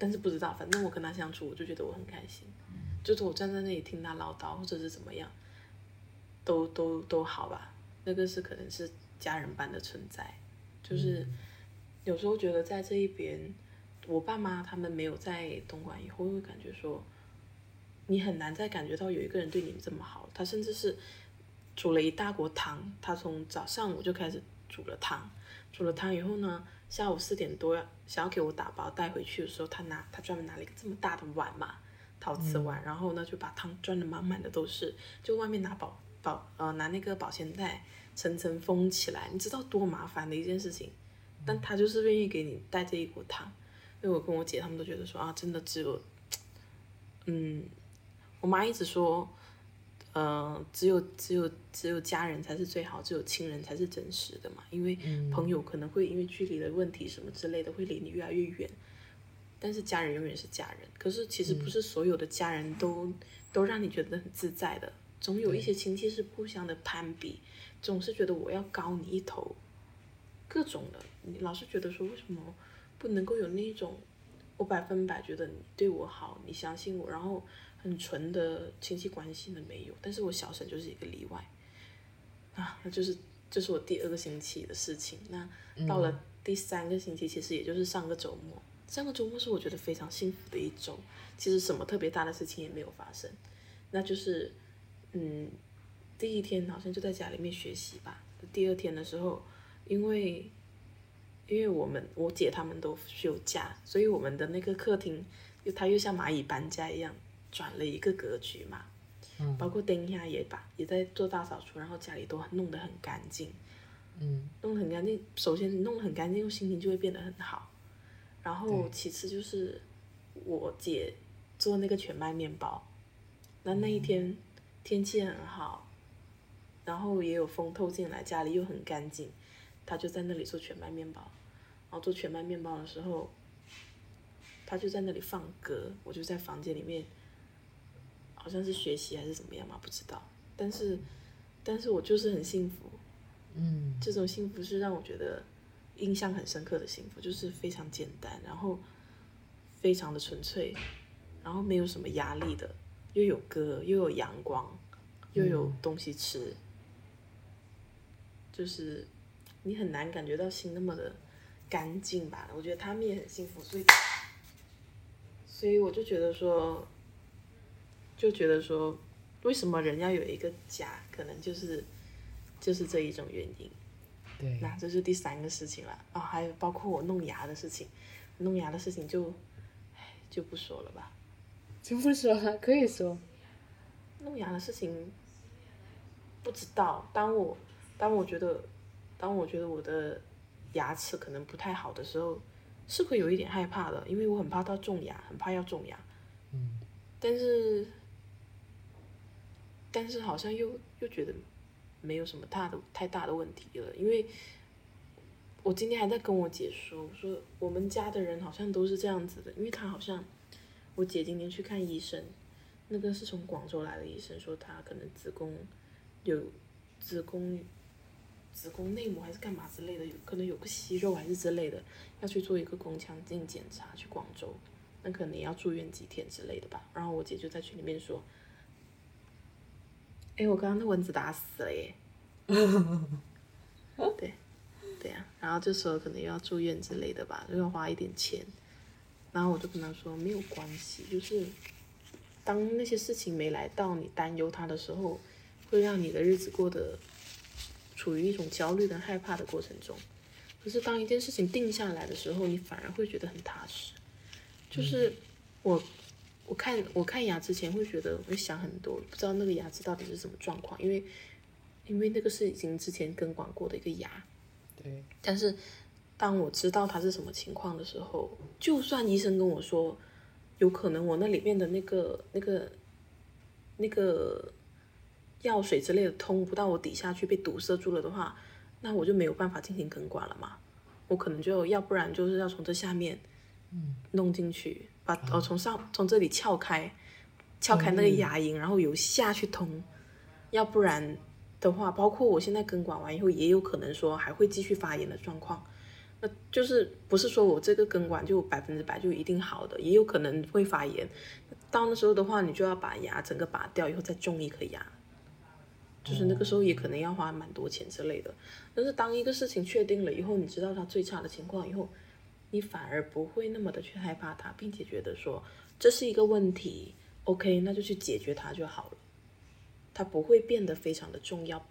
但是不知道，反正我跟他相处，我就觉得我很开心，就是我站在那里听他唠叨，或者是怎么样，都都都好吧。那个是可能是家人般的存在，就是有时候觉得在这一边，我爸妈他们没有在东莞以后，会感觉说，你很难再感觉到有一个人对你这么好，他甚至是煮了一大锅汤，他从早上我就开始煮了汤，煮了汤以后呢，下午四点多想要给我打包带回去的时候，他拿他专门拿了一个这么大的碗嘛，陶瓷碗，然后呢就把汤装的满满的都是，就外面拿保保呃拿那个保鲜袋层层封起来，你知道多麻烦的一件事情，但他就是愿意给你带这一锅汤，因为我跟我姐他们都觉得说啊，真的只有，嗯，我妈一直说。呃，只有只有只有家人才是最好，只有亲人才是真实的嘛。因为朋友可能会因为距离的问题什么之类的，会离你越来越远。但是家人永远是家人。可是其实不是所有的家人都、都让你觉得很自在的，总有一些亲戚是互相的攀比，总是觉得我要高你一头，各种的。你老是觉得说为什么不能够有那种，我百分百觉得你对我好，你相信我，然后。很纯的亲戚关系呢没有，但是我小婶就是一个例外。啊，那就是这、是我第二个星期的事情。那到了第三个星期，其实也就是上个周末，上个周末是我觉得非常幸福的一周。其实什么特别大的事情也没有发生，那就是嗯，第一天好像就在家里面学习吧。第二天的时候，因为因为我们我姐他们都休假，所以我们的那个客厅又它又像蚂蚁搬家一样转了一个格局嘛。嗯包括丁下也把也在做大扫除，然后家里都弄得很干净，嗯弄得很干净。首先你弄得很干净，心情就会变得很好。然后其次就是我姐做那个全麦面包，那那一天天气很好，然后也有风透进来，家里又很干净，她就在那里做全麦面包。然后做全麦面包的时候，她就在那里放歌，我就在房间里面。好像是学习还是怎么样嘛，不知道。但是，但是我就是很幸福，嗯这种幸福是让我觉得印象很深刻的幸福，就是非常简单，然后非常的纯粹，然后没有什么压力的，又有歌，又有阳光，又有东西吃，就是你很难感觉到心那么的干净吧。我觉得他们也很幸福，所以，所以我就觉得说。就觉得说，为什么人要有一个家，可能就是就是这一种原因。对，那这是第三个事情了啊、还有包括我弄牙的事情，弄牙的事情就，唉就不说了吧。(laughs) 就不说了，可以说。弄牙的事情，不知道。当我当我觉得，当我觉得我的牙齿可能不太好的时候，是会有一点害怕的，因为我很怕到种牙，很怕要种牙。嗯但是，但是好像又又觉得没有什么大的太大的问题了，因为我今天还在跟我姐说，我说我们家的人好像都是这样子的，因为她好像我姐今天去看医生，那个是从广州来的医生，说她可能子宫有子宫子宫内膜还是干嘛之类的，有可能有个息肉还是之类的，要去做一个宫腔镜检查，去广州。那可能要住院几天之类的吧。然后我姐就在群里面说：“哎，我刚刚那蚊子打死了耶。(laughs) ”对，对呀、然后这时候可能要住院之类的吧，又要花一点钱。然后我就跟他说没有关系，就是当那些事情没来到，你担忧它的时候，会让你的日子过得处于一种焦虑跟害怕的过程中。可是当一件事情定下来的时候，你反而会觉得很踏实。就是我，我看我看牙之前会觉得会想很多，不知道那个牙齿到底是什么状况，因为因为那个是已经之前根管过的一个牙，对，但是当我知道它是什么情况的时候，就算医生跟我说有可能我那里面的那个那个那个药水之类的通不到我底下去，被堵塞住了的话，那我就没有办法进行根管了嘛。我可能就要不然就是要从这下面弄进去，把哦从上从这里撬开，撬开那个牙龈，然后由下去通，要不然的话，包括我现在根管完以后，也有可能说还会继续发炎的状况。那就是不是说我这个根管就百分之百就一定好的，也有可能会发炎。到那时候的话，你就要把牙整个拔掉以后再种一颗牙，就是那个时候也可能要花蛮多钱之类的。但是当一个事情确定了以后，你知道它最差的情况以后，你反而不会那么的去害怕它，并且觉得说这是一个问题，OK，那就去解决它就好了。它不会变得非常的重要。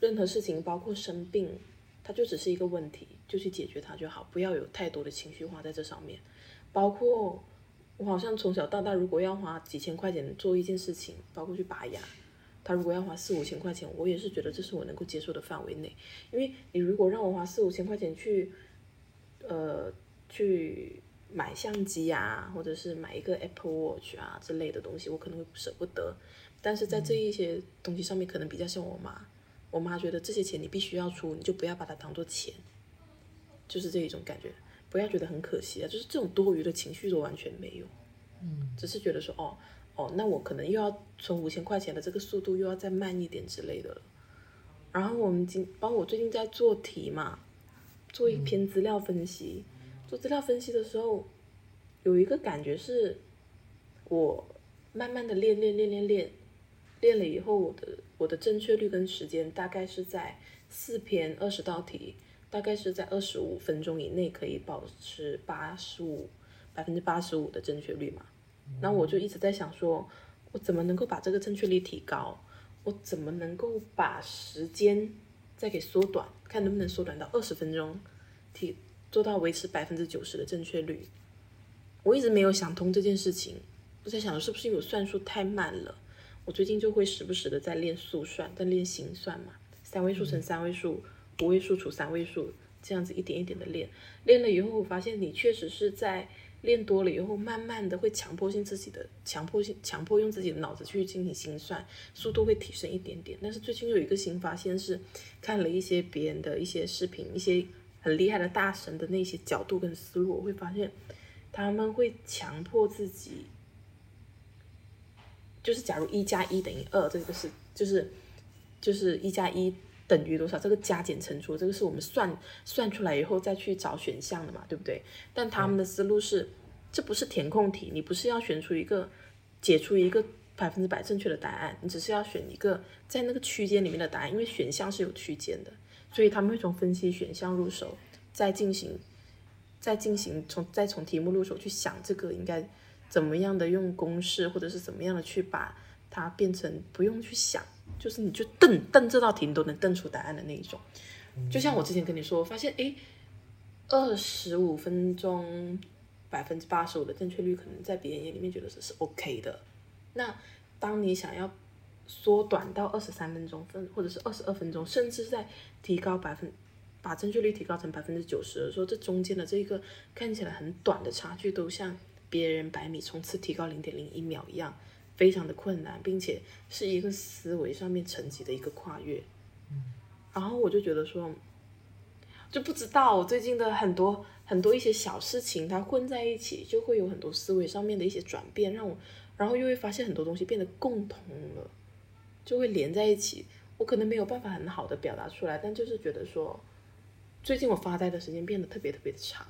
任何事情，包括生病，它就只是一个问题，就去解决它就好，不要有太多的情绪化在这上面。包括我好像从小到大，如果要花几千块钱做一件事情，包括去拔牙，他如果要花四五千块钱，我也是觉得这是我能够接受的范围内。因为你如果让我花四五千块钱去，呃，去买相机啊，或者是买一个 Apple Watch 啊之类的东西，我可能会舍不得。但是在这一些东西上面，可能比较像我妈，我妈觉得这些钱你必须要出，你就不要把它当做钱，就是这一种感觉，不要觉得很可惜啊，就是这种多余的情绪都完全没有，嗯，只是觉得说哦哦，那我可能又要存五千块钱的这个速度又要再慢一点之类的了。然后我们今，包括我最近在做题嘛，做一篇资料分析，做资料分析的时候，有一个感觉是，我慢慢的练练练练练，练了以后，我的我的正确率跟时间大概是在四篇二十道题，大概是在二十五分钟以内可以保持八十五百分之八十五的正确率嘛。那我就一直在想说，我怎么能够把这个正确率提高？我怎么能够把时间再给缩短？看能不能缩短到二十分钟，提做到维持百分之九十的正确率。我一直没有想通这件事情，我在想是不是因为我算术太慢了？我最近就会时不时的在练速算，在练心算嘛，三位数乘三位数，五位数除三位数，这样子一点一点的练。练了以后，我发现你确实是在练多了以后，慢慢的会强迫性自己的强迫性强迫用自己的脑子去进行心算，速度会提升一点点。但是最近有一个新发现是，看了一些别人的一些视频，一些很厉害的大神的那些角度跟思路，我会发现他们会强迫自己。就是假如一加一等于二，这个是就是就是一加一等于多少？这个加减乘除，这个是我们算算出来以后再去找选项的嘛，对不对？但他们的思路是，这不是填空题，你不是要选出一个解出一个百分之百正确的答案，你只是要选一个在那个区间里面的答案，因为选项是有区间的，所以他们会从分析选项入手，再进行再进行从再从题目入手去想这个应该。怎么样的用公式，或者是怎么样的去把它变成不用去想，就是你就瞪瞪这道题，你都能瞪出答案的那一种。就像我之前跟你说，发现哎，二十五分钟百分之八十五的正确率，可能在别人眼里面觉得是是 OK 的。那当你想要缩短到二十三分钟分，或者是二十二分钟，甚至在提高百分把正确率提高成百分之九十的时候，这中间的这个看起来很短的差距，都像。别人百米冲刺提高零点零一秒一样，非常的困难，并且是一个思维上面层级的一个跨越。然后我就觉得说，就不知道我最近的很多很多一些小事情，它混在一起，就会有很多思维上面的一些转变，让我，然后又会发现很多东西变得共同了，就会连在一起。我可能没有办法很好的表达出来，但就是觉得说，最近我发呆的时间变得特别特别的长。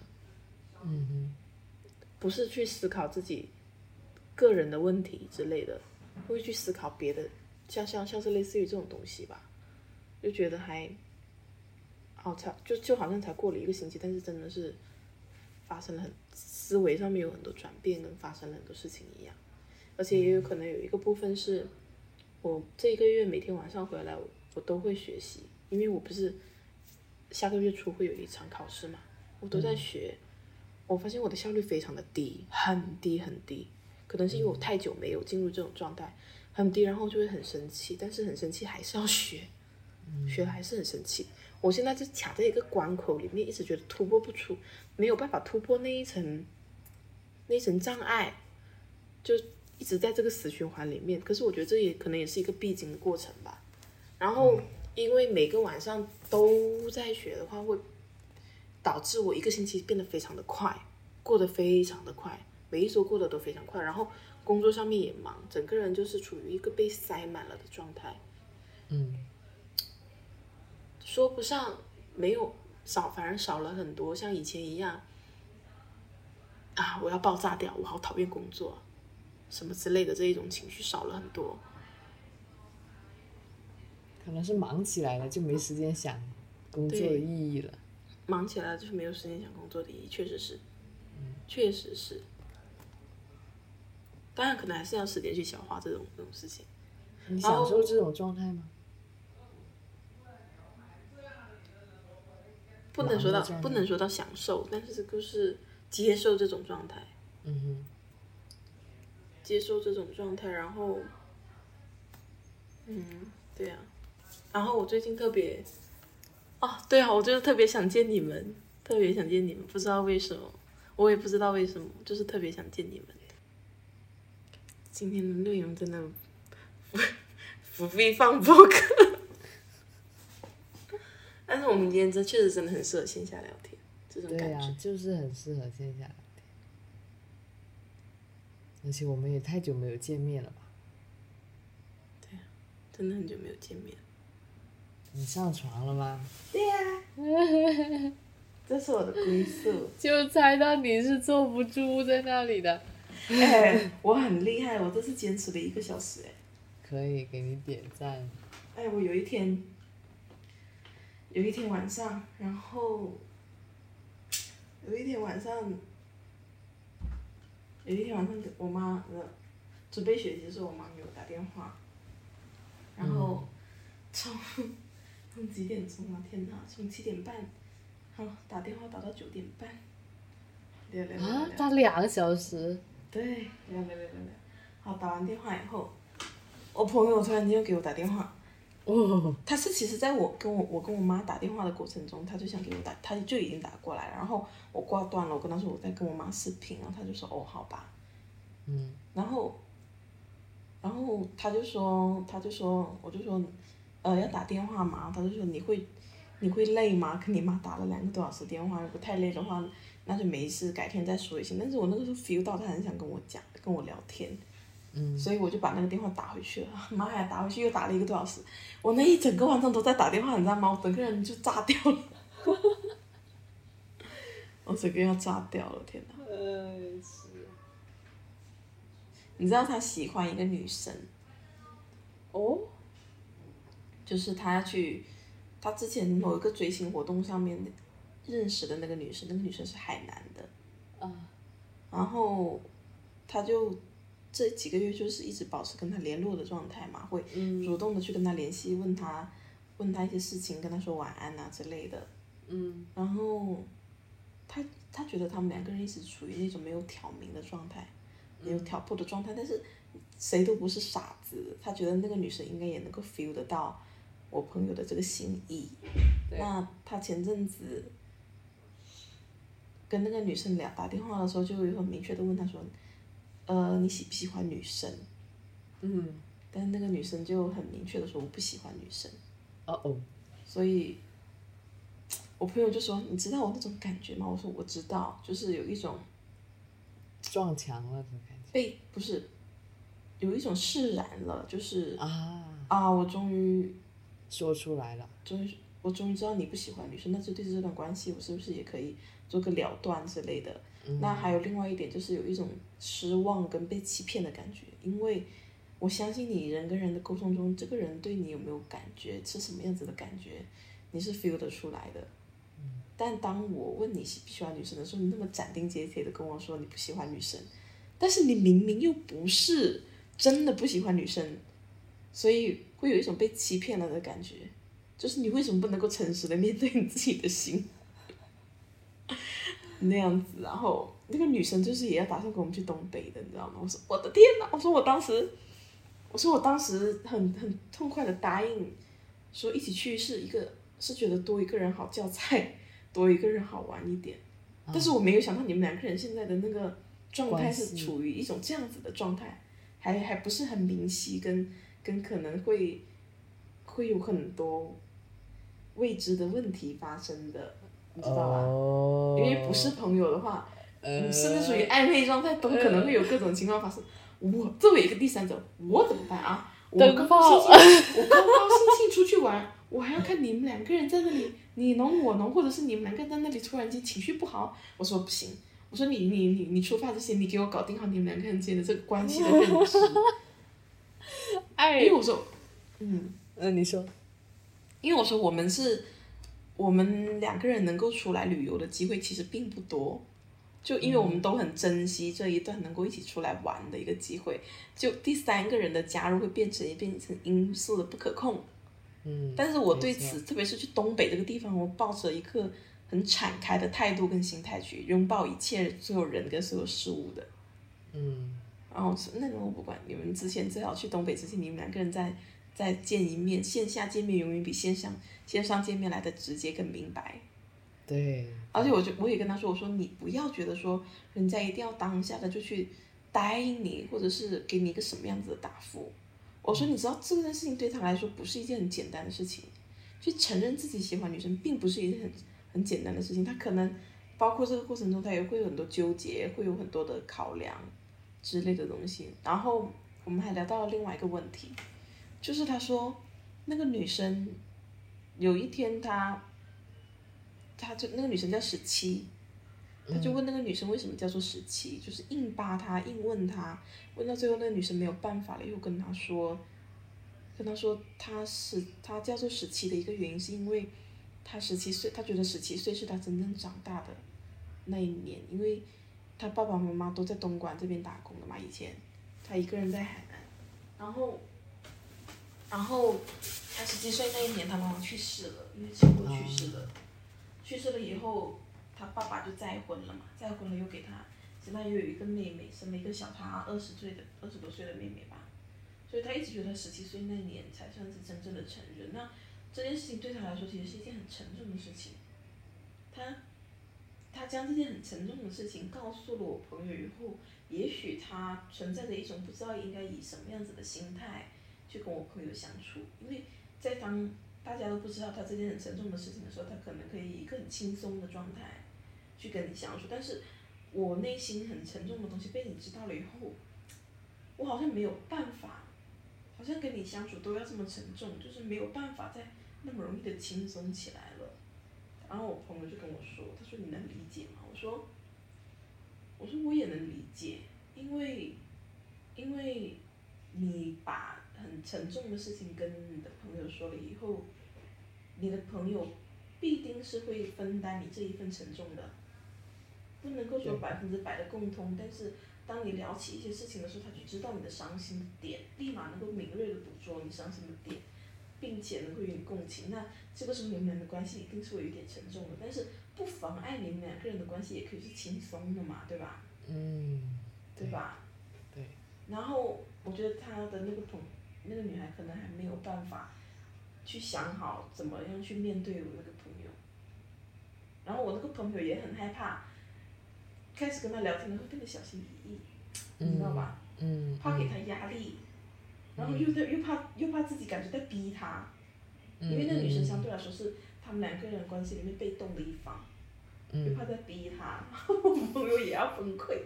嗯哼。不是去思考自己个人的问题之类的，会去思考别的，像像像是类似于这种东西吧，就觉得还，哦，才就就好像才过了一个星期，但是真的是发生了很思维上面有很多转变，跟发生了很多事情一样，而且也有可能有一个部分是，我这一个月每天晚上回来，我我都会学习，因为我不是下个月初会有一场考试嘛，我都在学。我发现我的效率非常的低，很低很低，可能是因为我太久没有进入这种状态，很低，然后就会很生气，但是很生气还是要学，学还是很生气。我现在就卡在一个关口里面，一直觉得突破不出，没有办法突破那一层，那一层障碍，就一直在这个死循环里面。可是我觉得这也可能也是一个必经的过程吧。然后因为每个晚上都在学的话，会。导致我一个星期变得非常的快，过得非常的快，每一周过得都非常快，然后工作上面也忙，整个人就是处于一个被塞满了的状态。嗯，说不上没有少，反而少了很多，像以前一样啊，我要爆炸掉，我好讨厌工作，什么之类的这一种情绪少了很多。可能是忙起来了，就没时间想工作的意义了。忙起来就是没有时间想工作的意义，确实是，确实是。当然，可能还是要时间去消化这种这种事情。你享受这种状态吗？不能说到不能说到享受，但是这个是接受这种状态。嗯哼。接受这种状态，然后，嗯，对呀。然后我最近特别。哦，对啊，我就是特别想见你们，特别想见你们，不知道为什么，我也不知道为什么，就是特别想见你们。今天的内容真的，不 (laughs) 不必放播客，但是我们今天这确实真的很适合线下聊天，这种感觉就是很适合线下聊天，而且我们也太久没有见面了吧？对呀，真的很久没有见面。你上床了吗？对呀，(laughs) 这是我的归宿。(laughs) 就猜到你是坐不住在那里的。哎，我很厉害，我这是坚持了一个小时哎。可以给你点赞。哎，我有一天，有一天晚上，然后有一天晚上，有一天晚上，我妈呃准备学习的时候，我妈给我打电话，然后 (laughs) 从从几点钟啊？天哪，从七点半，好打电话打到九点半，聊聊聊啊，打两个小时。对，聊聊聊聊聊。好，打完电话以后，我朋友突然间又给我打电话，哦，他是其实在我跟我我跟我妈打电话的过程中，他就想给我打，他就已经打过来了，然后我挂断了，我跟他说我在跟我妈视频，然后他就说哦好吧，嗯然后，然后他就说他就说我就说，呃要打电话嘛，他就说你会你会累吗？跟你妈打了两个多小时电话，如果太累的话，那就没事，改天再说也行。但是我那个时候 feel 到他很想跟我讲，跟我聊天。嗯，所以我就把那个电话打回去了，(laughs) 妈呀，打回去又打了一个多小时，我那一整个晚上都在打电话，你知道吗？我整个人就炸掉了，(laughs) 我整个要炸掉了，天哪！呃是。你知道他喜欢一个女生，哦，就是他要去，他之前某一个追星活动上面认识的那个女生，那个女生是海南的，啊，然后他就这几个月就是一直保持跟他联络的状态嘛，会嗯主动的去跟他联系，问他问他一些事情，跟他说晚安啊之类的。嗯然后他他觉得他们两个人一直处于那种没有挑明的状态，没有挑破的状态，但是谁都不是傻子，他觉得那个女生应该也能够 feel 得到我朋友的这个心意。对那他前阵子跟那个女生聊打电话的时候，就有很明确的问他说，呃，你喜不喜欢女生？嗯，但是那个女生就很明确的说我不喜欢女生，哦哦，所以我朋友就说你知道我那种感觉吗？我说我知道，就是有一种撞墙了的感觉被不是有一种释然了，就是啊，啊，我终于说出来了。终于我终于知道你不喜欢女生，那就对这段关系我是不是也可以做个了断之类的？那还有另外一点就是有一种失望跟被欺骗的感觉，因为我相信你人跟人的沟通中，这个人对你有没有感觉，是什么样子的感觉，你是 feel 得出来的。但当我问你喜不喜欢女生的时候，你那么斩钉截铁的跟我说你不喜欢女生，但是你明明又不是真的不喜欢女生，所以会有一种被欺骗了的感觉。就是你为什么不能够诚实的面对你自己的心？那样子，然后那个女生就是也要打算跟我们去东北的，你知道吗？我说我的天哪！我说我当时，我说我当时很很痛快的答应，说一起去是一个是觉得多一个人好叫菜，多一个人好玩一点。但是我没有想到你们两个人现在的那个状态是处于一种这样子的状态，还还不是很明晰，跟跟可能会会有很多未知的问题发生的，你知道吧？哦，因为不是朋友的话，呃你甚至属于暧昧状态，都可能会有各种情况发生。我作为一个第三者，我怎么办啊？我灯高兴兴，我高高兴兴出去玩，(laughs) 我还要看你们两个人在那里你侬我侬，或者是你们两个人在那里突然间情绪不好，我说不行，我说你你你你出发之前，你给我搞定好你们两个人之间的这个关系的认知，(laughs) 哎因为我说，嗯。嗯，你说，因为我说我们是，我们两个人能够出来旅游的机会其实并不多，就因为我们都很珍惜这一段能够一起出来玩的一个机会，就第三个人的加入会变成变成因素的不可控。嗯，但是我对此，特别是去东北这个地方，我抱着一个很敞开的态度跟心态去拥抱一切所有人跟所有事物的。嗯然后那个我不管，你们之前最好去东北之前，你们两个人再再见一面，线下见面永远比线上线上见面来的直接更明白。对，而且我就我也跟他说，我说你不要觉得说人家一定要当下的就去答应你，或者是给你一个什么样子的答复。我说你知道这件事情对他来说不是一件很简单的事情，去承认自己喜欢女生并不是一件很很简单的事情，他可能包括这个过程中他也会有很多纠结，会有很多的考量之类的东西。然后我们还聊到了另外一个问题，就是他说那个女生有一天她。他就那个女生叫十七，他就问那个女生为什么叫做十七，就是硬扒她，硬问她，问到最后那个女生没有办法了，又跟他说，跟他说他是他叫做十七的一个原因是因为，他十七岁，他觉得十七岁是他真正长大的那一年，因为他爸爸妈妈都在东莞这边打工的嘛，以前他一个人在海南，然后，然后他十七岁那一年他妈妈去世了，因为车祸去世了，去世了以后他爸爸就再婚了嘛，再婚了又给他，现在又有一个妹妹，生了一个小他二十岁的二十多岁的妹妹吧。所以他一直觉得十七岁那年才算是真正的成人。那这件事情对他来说其实是一件很沉重的事情。他，他将这件很沉重的事情告诉了我朋友以后，也许他存在着一种不知道应该以什么样子的心态去跟我朋友相处。因为在当大家都不知道他这件很沉重的事情的时候，他可能可以一个很轻松的状态去跟你相处。但是我内心很沉重的东西被你知道了以后，我好像没有办法。好像跟你相处都要这么沉重，就是没有办法再那么容易的轻松起来了。然后我朋友就跟我说：“他说你能理解吗？”我说：“我说我也能理解，因为，因为，你把很沉重的事情跟你的朋友说了以后，你的朋友必定是会分担你这一份沉重的，不能够说百分之百的共通，但是。”当你聊起一些事情的时候，他就知道你的伤心的点，立马能够敏锐的捕捉你伤心的点，并且能够与你共情。那这个时候你们俩的关系一定是会有点沉重的，但是不妨碍你们两个人的关系也可以是轻松的嘛，对吧？嗯。对吧？对。然后我觉得他的那个朋，那个女孩可能还没有办法去想好怎么样去面对我那个朋友，然后我那个朋友也很害怕。开始跟他聊天的时候变得小心翼翼，你知道吧？怕给他压力，然后又在又怕又怕自己感觉在逼他，因为那个女生相对来说是他们两个人关系里面被动的一方，又怕在逼他，我朋友也要崩溃。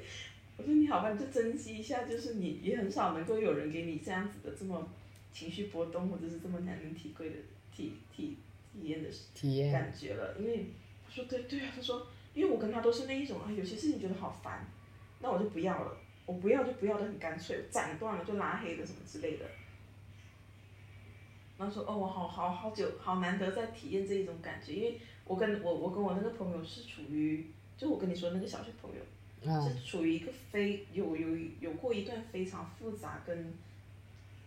我说你好吧，你就珍惜一下，就是你也很少能够有人给你这样子的这么情绪波动或者是这么难能体会的体体体验的体验感觉了，因为他说对对啊，他说。因为我跟他都是那一种啊，有些事情觉得好烦，那我就不要了，我不要就不要的很干脆，斩断了就拉黑了什么之类的。然后说哦，我好好好久好难得在体验这一种感觉，因为我跟我我跟我那个朋友是处于，就我跟你说那个小学朋友，是处于一个非有有有过一段非常复杂跟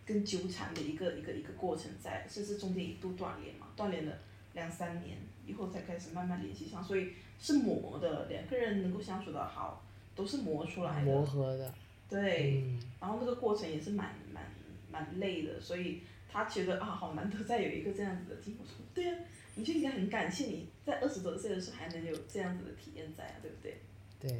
跟纠缠的一个一个一个过程在，甚至中间一度断联嘛，断联了两三年以后才开始慢慢联系上，所以。是磨的，两个人能够相处的好，都是磨出来的。磨合的。对，然后那个过程也是蛮蛮蛮累的，所以他觉得啊，好难得再有一个这样子的经历。对啊，你就应该很感谢你在二十多岁的时候还能有这样子的体验在啊，对不对？对。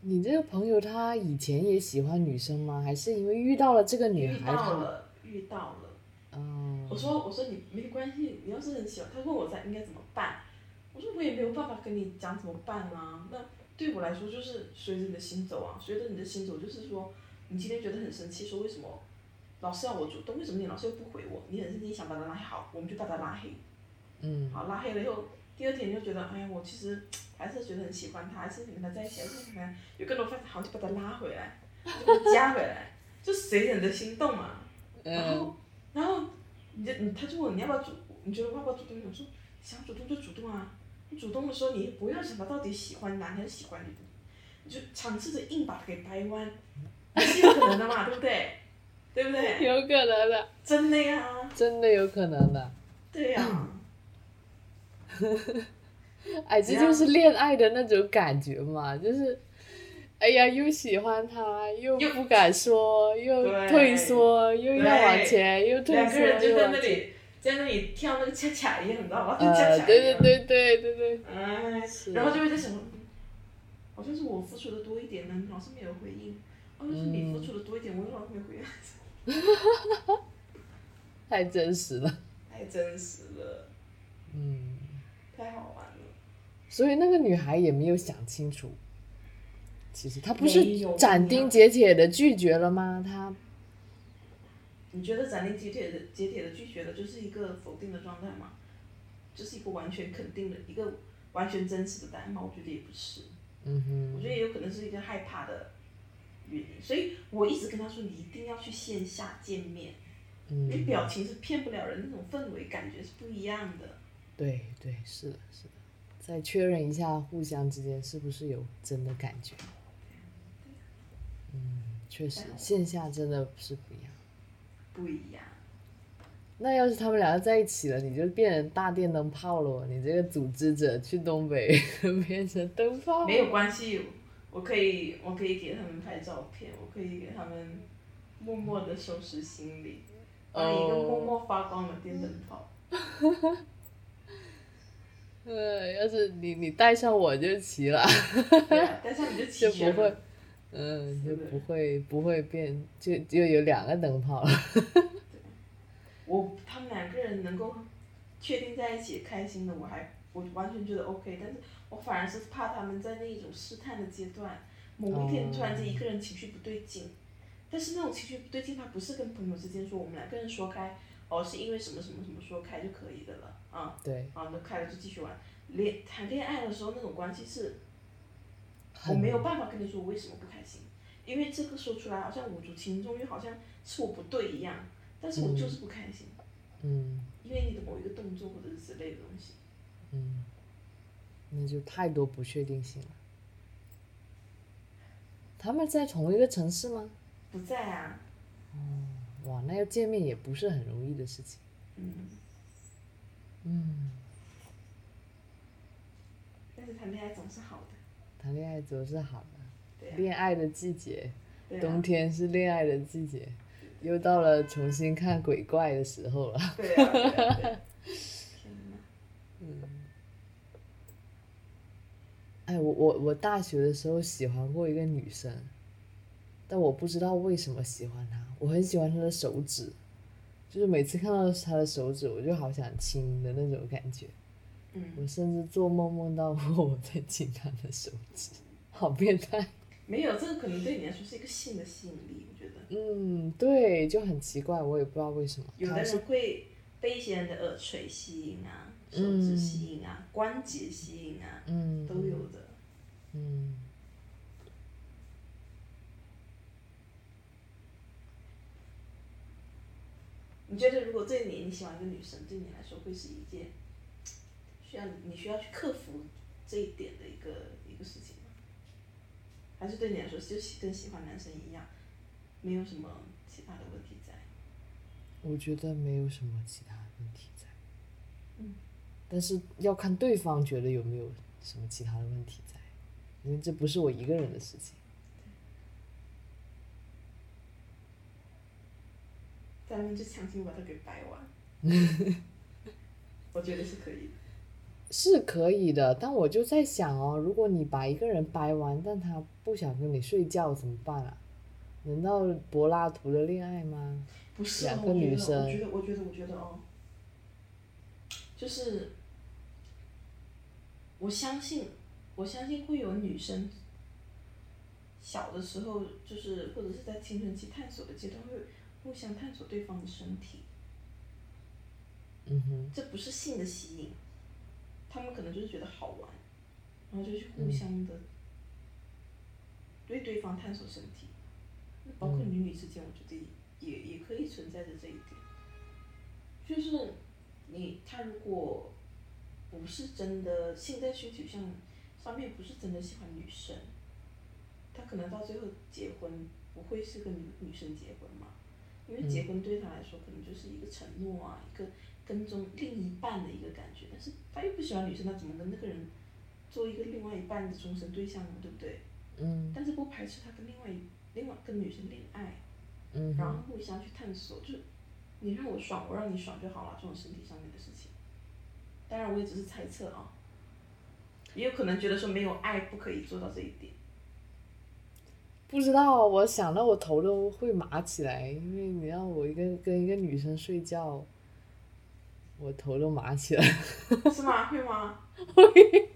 你这个朋友他以前也喜欢女生吗？还是因为遇到了这个女孩？遇到了，遇到了。嗯。我说我说你没关系，你要是很喜欢，他问我在应该怎么办。我说我也没有办法跟你讲怎么办啊，那对我来说就是随着你的心走啊，随着你的心走，就是说，你今天觉得很生气，说为什么老是要我主动，为什么你老是又不回我？你很生气，想把他拉黑，好，我们就把他拉黑。嗯。好，拉黑了以后，第二天就觉得，哎呀，我其实还是觉得很喜欢他，还是跟他在一起，还是看看有更多方法，好，就把他拉回来，就加回来，就随着你的心动嘛。(laughs) 然后，然后，你就你他就问你要不要主，你觉得要不要主动？我说想主动就主动啊。你主动的时候，你不要想他到底喜欢男还是喜欢女，你就尝试着硬把他给掰弯，是有可能的嘛，对不对？对不对？有可能的。真的呀。真的有可能的。对呀。(laughs) 哎，这就是恋爱的那种感觉嘛，就是，哎呀，又喜欢他，又不敢说，又退缩，又要往前，又退缩，又往前。在那里跳那个恰恰一样，你知道吧？就恰恰。对对对对对对。哎，然后就会在想，好像是我付出的多一点呢，老是没有回应。好像是你付出的多一点，我老是没回应。哈哈哈！太真实了。太真实了。嗯。太好玩了。所以那个女孩也没有想清楚，其实她不是斩钉截铁的拒绝了吗？她。你觉得斩钉截铁的、截铁的拒绝了，就是一个否定的状态吗？就是一个完全肯定的、一个完全真实的答案吗？我觉得也不是。嗯哼。我觉得也有可能是一个害怕的原因，所以我一直跟他说，你一定要去线下见面，嗯你嗯，表情是骗不了人，那种氛围感觉是不一样的。对对，是的，是的。再确认一下互相之间是不是有真的感觉。嗯，确实，线下真的是不一样。不一样，那要是他们两个在一起了，你就变成大电灯泡了。你这个组织者去东北 (laughs) 变成灯泡，没有关系，我可以我可以给他们拍照片，我可以给他们默默的收拾行李，当一个默默发光的电灯泡。呃，要是你你带上我就齐了，对啊，(laughs) 带上你就齐就不会全了。，嗯，就不会不会变，就就有两个灯泡了。(laughs) 我他们两个人能够确定在一起开心的，我还我完全觉得 OK，但是我反而是怕他们在那一种试探的阶段，某一天突然间一个人情绪不对劲，但是那种情绪不对劲，他不是跟朋友之间说我们两个人说开，哦是因为什么什么什么说开就可以的了啊，对，啊那开了就继续玩。恋谈恋爱的时候那种关系是，我没有办法跟你说我为什么不开心，因为这个说出来好像无足轻重，又好像是我不对一样，但是我就是不开心。嗯因为你的某一个动作或者是之类的东西，嗯，那就太多不确定性了。他们在同一个城市吗？不在啊，哇，那要见面也不是很容易的事情。嗯，嗯，但是谈恋爱总是好的，谈恋爱总是好的，啊，恋爱的季节，对冬啊，天是恋爱的季节，又到了重新看鬼怪的时候了。对啊，对啊，对啊，(laughs) 天哪，哎，我我我大学的时候喜欢过一个女生，但我不知道为什么喜欢她。我很喜欢他的手指，就是每次看到他的手指，我就好想亲的那种感觉。嗯，我甚至做梦梦到过我在亲他的手指，好变态。(laughs) 没有，这个可能对你来说是一个性的吸引力，我觉得，嗯，对，就很奇怪，我也不知道为什么。有的人会被一些人的耳垂吸引啊，手指吸引啊，关节吸引啊，嗯都有的，嗯，你觉得如果对你你喜欢一个女生，对你来说会是一件需要你需要去克服这一点的一个一个事情吗？还是对你来说就喜跟喜欢男生一样，没有什么其他的问题在？我觉得没有什么其他问题在。嗯。但是要看对方觉得有没有什么其他的问题在，因为这不是我一个人的事情。咱们就强行把它给掰完，(laughs) 我觉得是可以的。是可以的，但我就在想哦，如果你把一个人掰完，但他不想跟你睡觉怎么办啊？难道柏拉图的恋爱吗？不是哦，两个女生我觉得，我觉得，我觉得哦，就是我相信，我相信会有女生小的时候，就是或者是在青春期探索的阶段，会互相探索对方的身体，嗯哼，这不是性的吸引，他们可能就是觉得好玩，然后就去互相的对对方探索身体，那包括女女之间，我觉得也也可以存在着这一点，就是你他如果不是真的性在性取向上面不是真的喜欢女生，他可能到最后结婚不会是跟女女生结婚嘛，因为结婚对他来说可能就是一个承诺啊，一个跟踪另一半的一个感觉，但是他又不喜欢女生，他怎么跟那个人做一个另外一半的终身对象呢？对不对？嗯但是不排斥他跟另外一另外跟女生恋爱，嗯然后，互相去探索，就是你让我爽，我让你爽就好了，这种身体上面的事情。当然，我也只是猜测啊，也有可能觉得说没有爱不可以做到这一点。不知道，我想到我头都会麻起来，因为你让我一个跟一个女生睡觉，我头都麻起来。(laughs) 是吗？会吗？会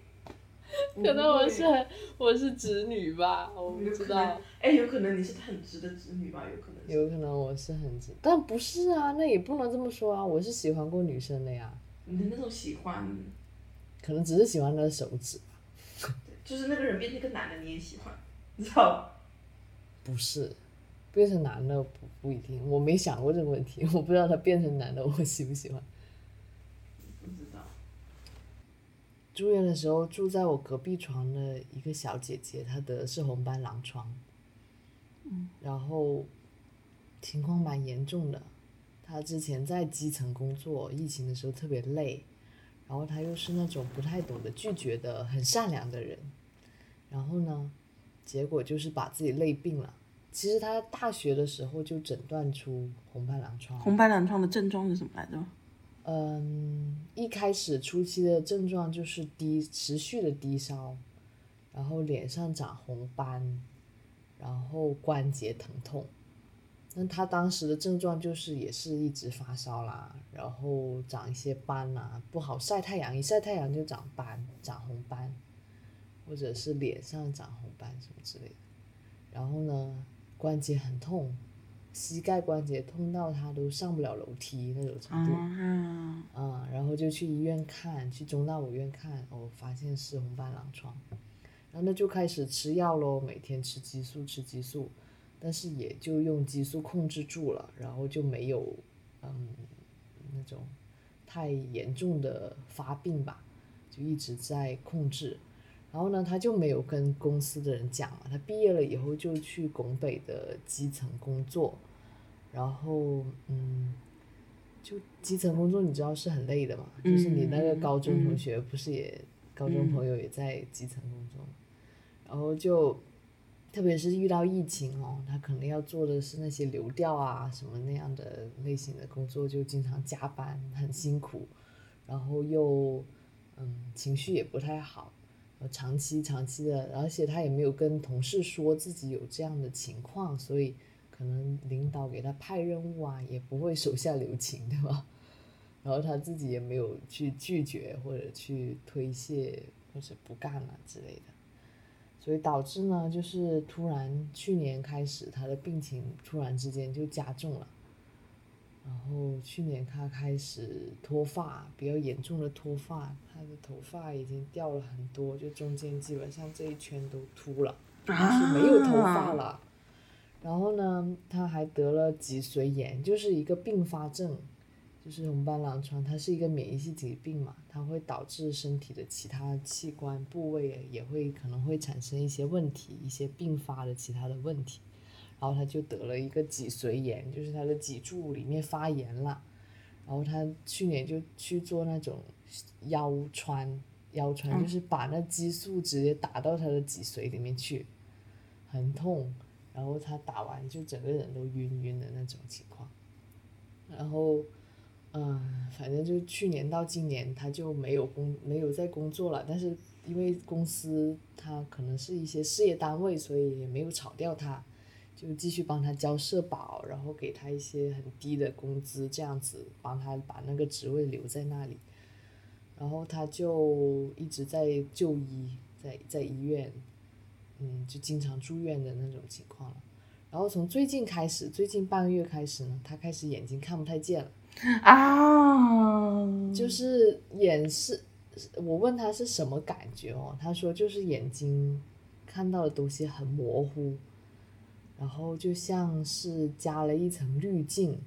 (laughs) 可能我是很我是直女吧，我不知道能。，哎，有可能你是很直的直女吧？有可能。有可能我是很直，但不是啊，那也不能这么说啊。我是喜欢过女生的呀，你的那种喜欢，可能只是喜欢她的手指吧。(laughs) 就是那个人变成一个男的，你也喜欢，你知道吧？不是，变成男的不不一定，我没想过这个问题，(laughs) 我不知道他变成男的我喜不喜欢。不知道。住院的时候住在我隔壁床的一个小姐姐，她得的是红斑狼疮，嗯，然后情况蛮严重的。她之前在基层工作，疫情的时候特别累，然后她又是那种不太懂得拒绝的很善良的人，然后呢，结果就是把自己累病了。其实他大学的时候就诊断出红斑狼疮，红斑狼疮的症状是什么来着？嗯，一开始初期的症状就是低持续的低烧，然后脸上长红斑，然后关节疼痛。那他当时的症状就是也是一直发烧啦，然后长一些斑呐、不好晒太阳，一晒太阳就长斑，长红斑，或者是脸上长红斑什么之类的。然后呢，关节很痛，膝盖关节痛到他都上不了楼梯那种程度。啊，嗯，然后就去医院看，去中大五院看，哦，发现是红斑狼疮，然后那就开始吃药喽，每天吃激素，吃激素，但是也就用激素控制住了，然后就没有，嗯，那种太严重的发病吧，就一直在控制。然后呢，他就没有跟公司的人讲嘛，他毕业了以后就去拱北的基层工作，然后嗯。就基层工作，你知道是很累的嘛？就是你那个高中同学不是也、高中朋友也在基层工作嘛，然后就特别是遇到疫情哦，他可能要做的是那些流调啊什么那样的类型的工作，就经常加班，很辛苦，然后又嗯情绪也不太好，长期长期的，而且他也没有跟同事说自己有这样的情况，所以。可能领导给他派任务啊，也不会手下留情，对吧？(laughs) 然后他自己也没有去拒绝或者去推卸或者不干了之类的，所以导致呢，就是突然去年开始他的病情突然之间就加重了，然后去年他开始脱发，比较严重的脱发，他的头发已经掉了很多，就中间基本上这一圈都秃了，就是没有头发了。然后呢，他还得了脊髓炎，就是一个并发症，就是红斑狼疮，它是一个免疫性疾病嘛，它会导致身体的其他器官部位也会可能会产生一些问题，一些并发的其他的问题，然后他就得了一个脊髓炎，就是他的脊柱里面发炎了，然后他去年就去做那种腰穿，腰穿就是把那激素直接打到他的脊髓里面去，很痛。然后他打完就整个人都晕晕的那种情况，然后，嗯，反正就去年到今年他就没有工没有在工作了，但是因为公司他可能是一些事业单位，所以也没有炒掉他，就继续帮他交社保，然后给他一些很低的工资，这样子帮他把那个职位留在那里，然后他就一直在就医，在在医院。嗯，就经常住院的那种情况了。然后从最近开始，最近半个月开始呢，他开始眼睛看不太见了。啊，就是眼是，我问他是什么感觉哦，他说就是眼睛看到的东西很模糊，然后就像是加了一层滤镜，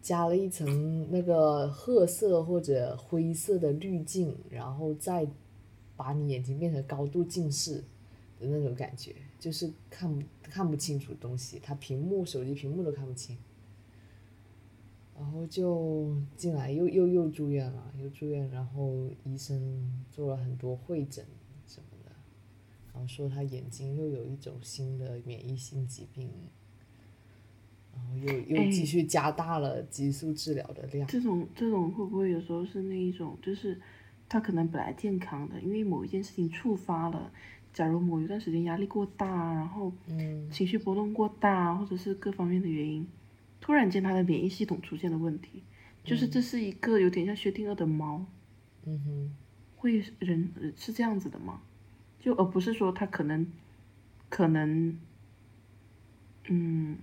加了一层那个褐色或者灰色的滤镜，然后再把你眼睛变成高度近视。的那种感觉，就是看不看不清楚东西，他屏幕手机屏幕都看不清，然后就进来又又又住院了，又住院，然后医生做了很多会诊，说他眼睛又有一种新的免疫性疾病，然后又又继续加大了激素治疗的量。这种这种会不会有时候是那一种，就是他可能本来健康的，因为某一件事情触发了。假如某一段时间压力过大，然后情绪波动过大，或者是各方面的原因，突然间他的免疫系统出现了问题，就是这是一个有点像薛定谔的猫，嗯哼，会人是这样子的吗？就而不是说他可能，可能，嗯，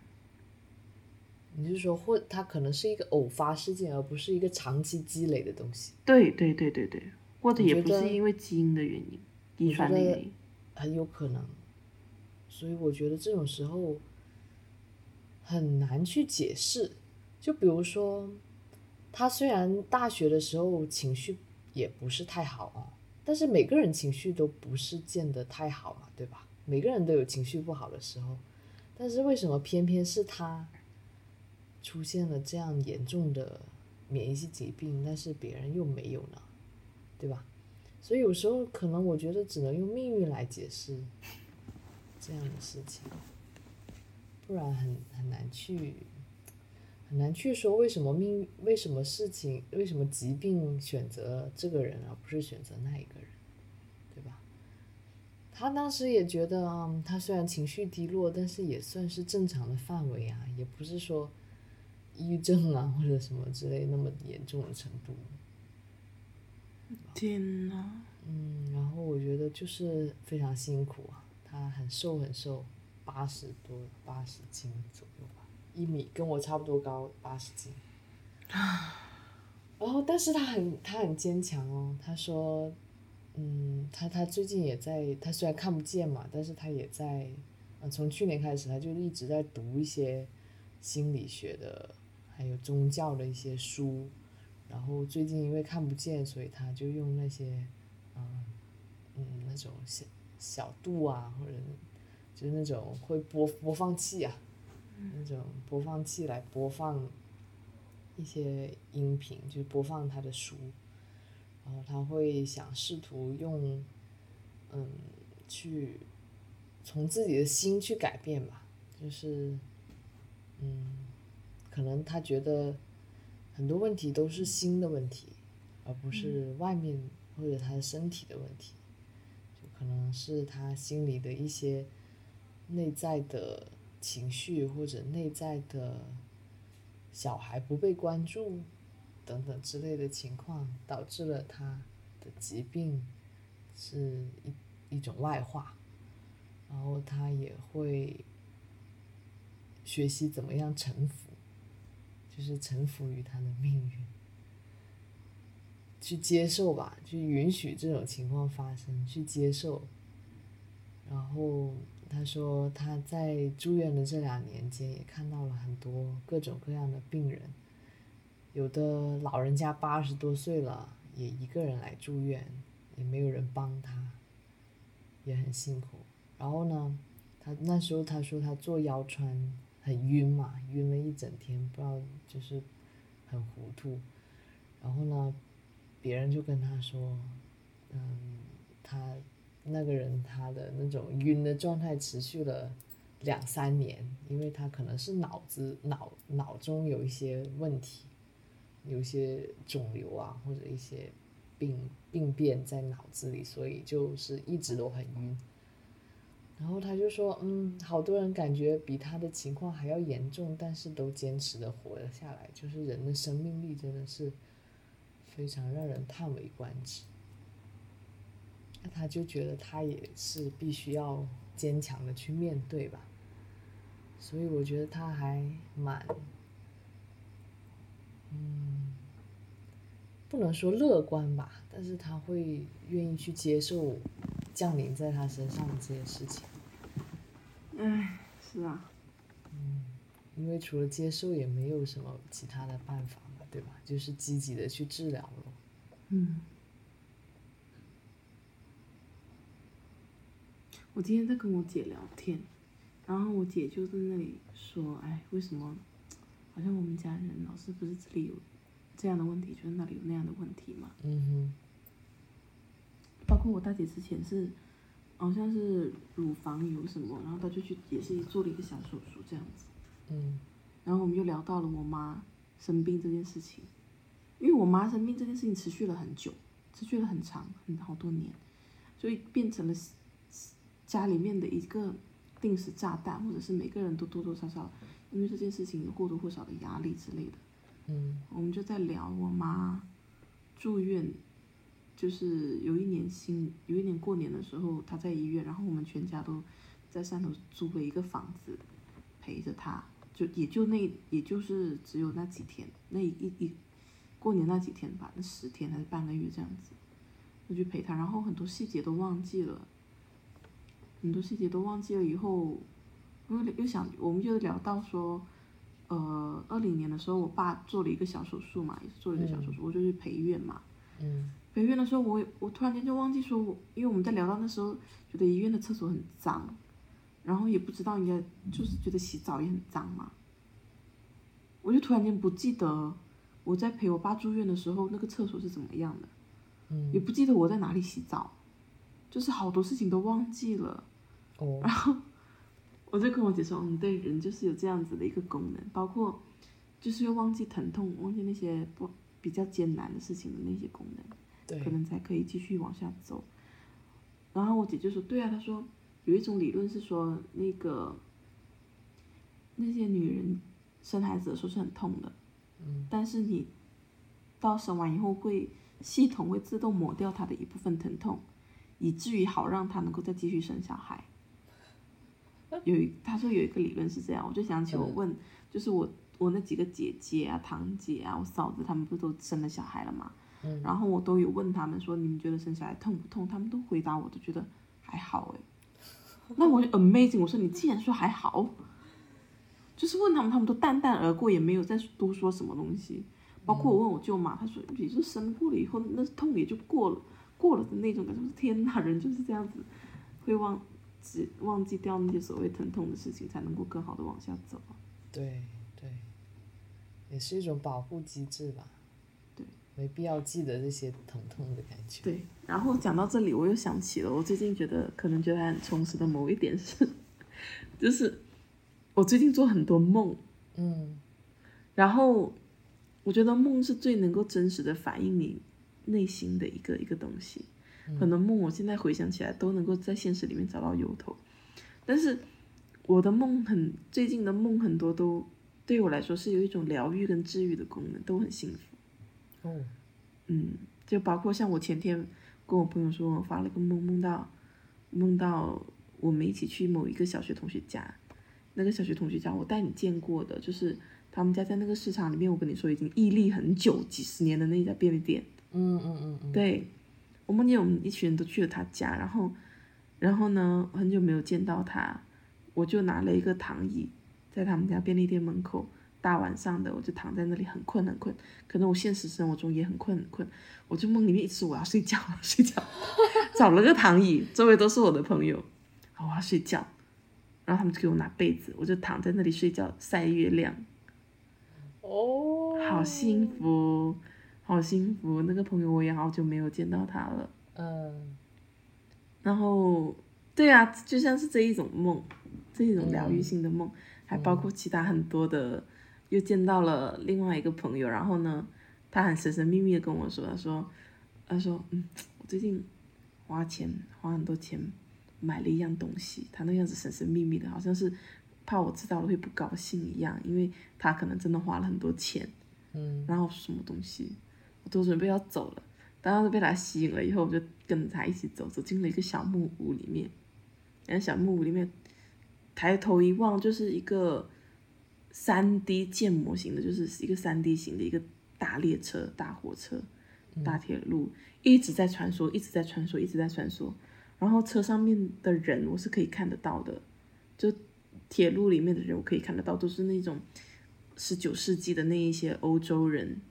你是说或他可能是一个偶发事件，而不是一个长期积累的东西？对对对对对，或者也不是因为基因的原因，遗传的原因。很有可能，所以我觉得这种时候，很难去解释。就比如说，他虽然大学的时候情绪也不是太好哦，但是每个人情绪都不是见得太好嘛，对吧？每个人都有情绪不好的时候，但是为什么偏偏是他出现了这样严重的免疫性疾病，但是别人又没有呢？对吧？所以有时候可能我觉得只能用命运来解释这样的事情，不然很很难去很难去说为什么命为什么事情为什么疾病选择这个人而不是选择那一个人，对吧？他当时也觉得，嗯，他虽然情绪低落，但是也算是正常的范围啊，也不是说抑郁症啊或者什么之类那么严重的程度。天呐，嗯，然后我觉得就是非常辛苦啊，他很瘦很瘦，八十多八十斤左右吧，一米跟我差不多高，八十斤。然后，但是他很他很坚强哦，他说，嗯，他他最近也在，他虽然看不见嘛，但是他也在，嗯，从去年开始他就一直在读一些心理学的，还有宗教的一些书。然后最近因为看不见，所以他就用那些，嗯嗯那种小小度啊，或者就是那种会播播放器啊，那种播放器来播放一些音频，就播放他的书。然后他会想试图用，嗯，去从自己的心去改变吧，就是，嗯，可能他觉得。很多问题都是心的问题，而不是外面或者他的身体的问题，就可能是他心里的一些内在的情绪或者内在的小孩不被关注等等之类的情况，导致了他的疾病是一一种外化，然后他也会学习怎么样臣服。就是臣服于他的命运，去接受吧，去允许这种情况发生，去接受。然后他说他在住院的这两年间，也看到了很多各种各样的病人，有的老人家八十多岁了，也一个人来住院，也没有人帮他，也很辛苦。然后呢，他那时候他说他做腰穿。很晕嘛，晕了一整天，不知道就是很糊涂。然后呢，别人就跟他说，嗯，他那个人他的那种晕的状态持续了两三年，因为他可能是脑子脑脑中有一些问题，有一些肿瘤啊或者一些病病变在脑子里，所以就是一直都很晕。然后他就说，嗯，好多人感觉比他的情况还要严重，但是都坚持的活了下来，就是人的生命力真的是非常让人叹为观止。那他就觉得他也是必须要坚强的去面对吧，所以我觉得他还蛮，嗯，不能说乐观吧，但是他会愿意去接受。降临在他身上的这些事情，唉，是啊，嗯，因为除了接受也没有什么其他的办法嘛，对吧？就是积极的去治疗了。嗯，我今天在跟我姐聊天，然后我姐就在那里说：“哎，为什么好像我们家人老是不是这里有这样的问题，就是那里有那样的问题嘛？”嗯哼。包括我大姐之前是，好像是乳房有什么，然后她就去也是做了一个小手术这样子。嗯。然后我们又聊到了我妈生病这件事情，因为我妈生病这件事情持续了很久，持续了很长，很好多年，所以变成了家里面的一个定时炸弹，或者是每个人都多多少少因为这件事情有或多或少的压力之类的。嗯。我们就在聊我妈住院。就是有一年新有一年过年的时候，她在医院，然后我们全家都在汕头租了一个房子陪着她，就也就那也就是只有那几天，那一一过年那几天吧，那十天还是半个月这样子，就去陪她，然后很多细节都忘记了，很多细节都忘记了以后，因为又想我们就聊到说，呃二零年的时候，我爸做了一个小手术嘛，也是做了一个小手术，我就去陪院嘛。嗯。陪院的时候我，我突然间就忘记说我，因为我们在聊到那时候，觉得医院的厕所很脏，然后也不知道应该就是觉得洗澡也很脏嘛，我就突然间不记得我在陪我爸住院的时候那个厕所是怎么样的，嗯。也不记得我在哪里洗澡，就是好多事情都忘记了。哦 (laughs) 然后我就跟我姐说，嗯，对，人就是有这样子的一个功能，包括就是会忘记疼痛，忘记那些不比较艰难的事情的那些功能。对可能才可以继续往下走。然后我姐就说：“对啊，她说有一种理论是说，那个那些女人生孩子的时候是很痛的，嗯但是你到生完以后会系统会自动抹掉她的一部分疼痛，以至于好让他能够再继续生小孩。”有一，他说有一个理论是这样，我就想起我问，就是我我那几个姐姐啊、堂姐啊、我嫂子，她们不都生了小孩了吗？嗯然后我都有问他们说，你们觉得生小孩痛不痛？他们都回答我，都觉得还好哎。那我就 amazing，我说你既然说还好，就是问他们，他们都淡淡而过，也没有再多说什么东西。包括我问我舅妈，她说你就生过了以后，那痛也就过了，过了的那种感觉。天哪，人就是这样子，会忘记忘记掉那些所谓疼痛的事情，才能够更好的往下走。对对，也是一种保护机制吧。对，没必要记得这些疼痛的感觉。对，然后讲到这里，我又想起了我最近觉得可能觉得很充实的某一点是，(laughs) 就是我最近做很多梦，嗯然后我觉得梦是最能够真实的反映你内心的一个一个东西。很多梦我现在回想起来都能够在现实里面找到由头，但是我的梦很最近的梦很多都对我来说是有一种疗愈跟治愈的功能，都很幸福。哦嗯，就包括像我前天跟我朋友说，我发了个梦，梦到梦到我们一起去某一个小学同学家，那个小学同学家我带你见过的，就是他们家在那个市场里面，我跟你说已经屹立很久几十年的那一家便利店。嗯嗯嗯嗯。对，我梦见我们一群人都去了他家，然后，然后呢，很久没有见到他，我就拿了一个躺椅，在他们家便利店门口，大晚上的我就躺在那里很困很困，可能我现实生活中也很困很困，我就梦里面一直我要睡觉睡觉，找了个躺椅，周围都是我的朋友，我要睡觉，然后他们就给我拿被子，我就躺在那里睡觉晒月亮，哦，好幸福，好幸福，那个朋友我也好久没有见到他了。嗯。然后，对啊，就像是这一种梦，这一种疗愈性的梦，还包括其他很多的，又见到了另外一个朋友，然后呢，他很神神秘秘的跟我说，他说，他说，嗯，我最近花钱花很多钱买了一样东西，他那样子神神秘秘的，好像是怕我知道了会不高兴一样，因为他可能真的花了很多钱，嗯。然后什么东西，我都准备要走了，当时被他吸引了以后，我就跟着他一起走，走进了一个小木屋里面。然后小木屋里面，抬头一望就是一个三 D 建模型的，就是一个三 D 型的一个大列车、大火车、大铁路，一直在穿梭，一直在穿梭，一直在穿梭。然后车上面的人我是可以看得到的，就铁路里面的人我可以看得到，都是那种十九世纪的那一些欧洲人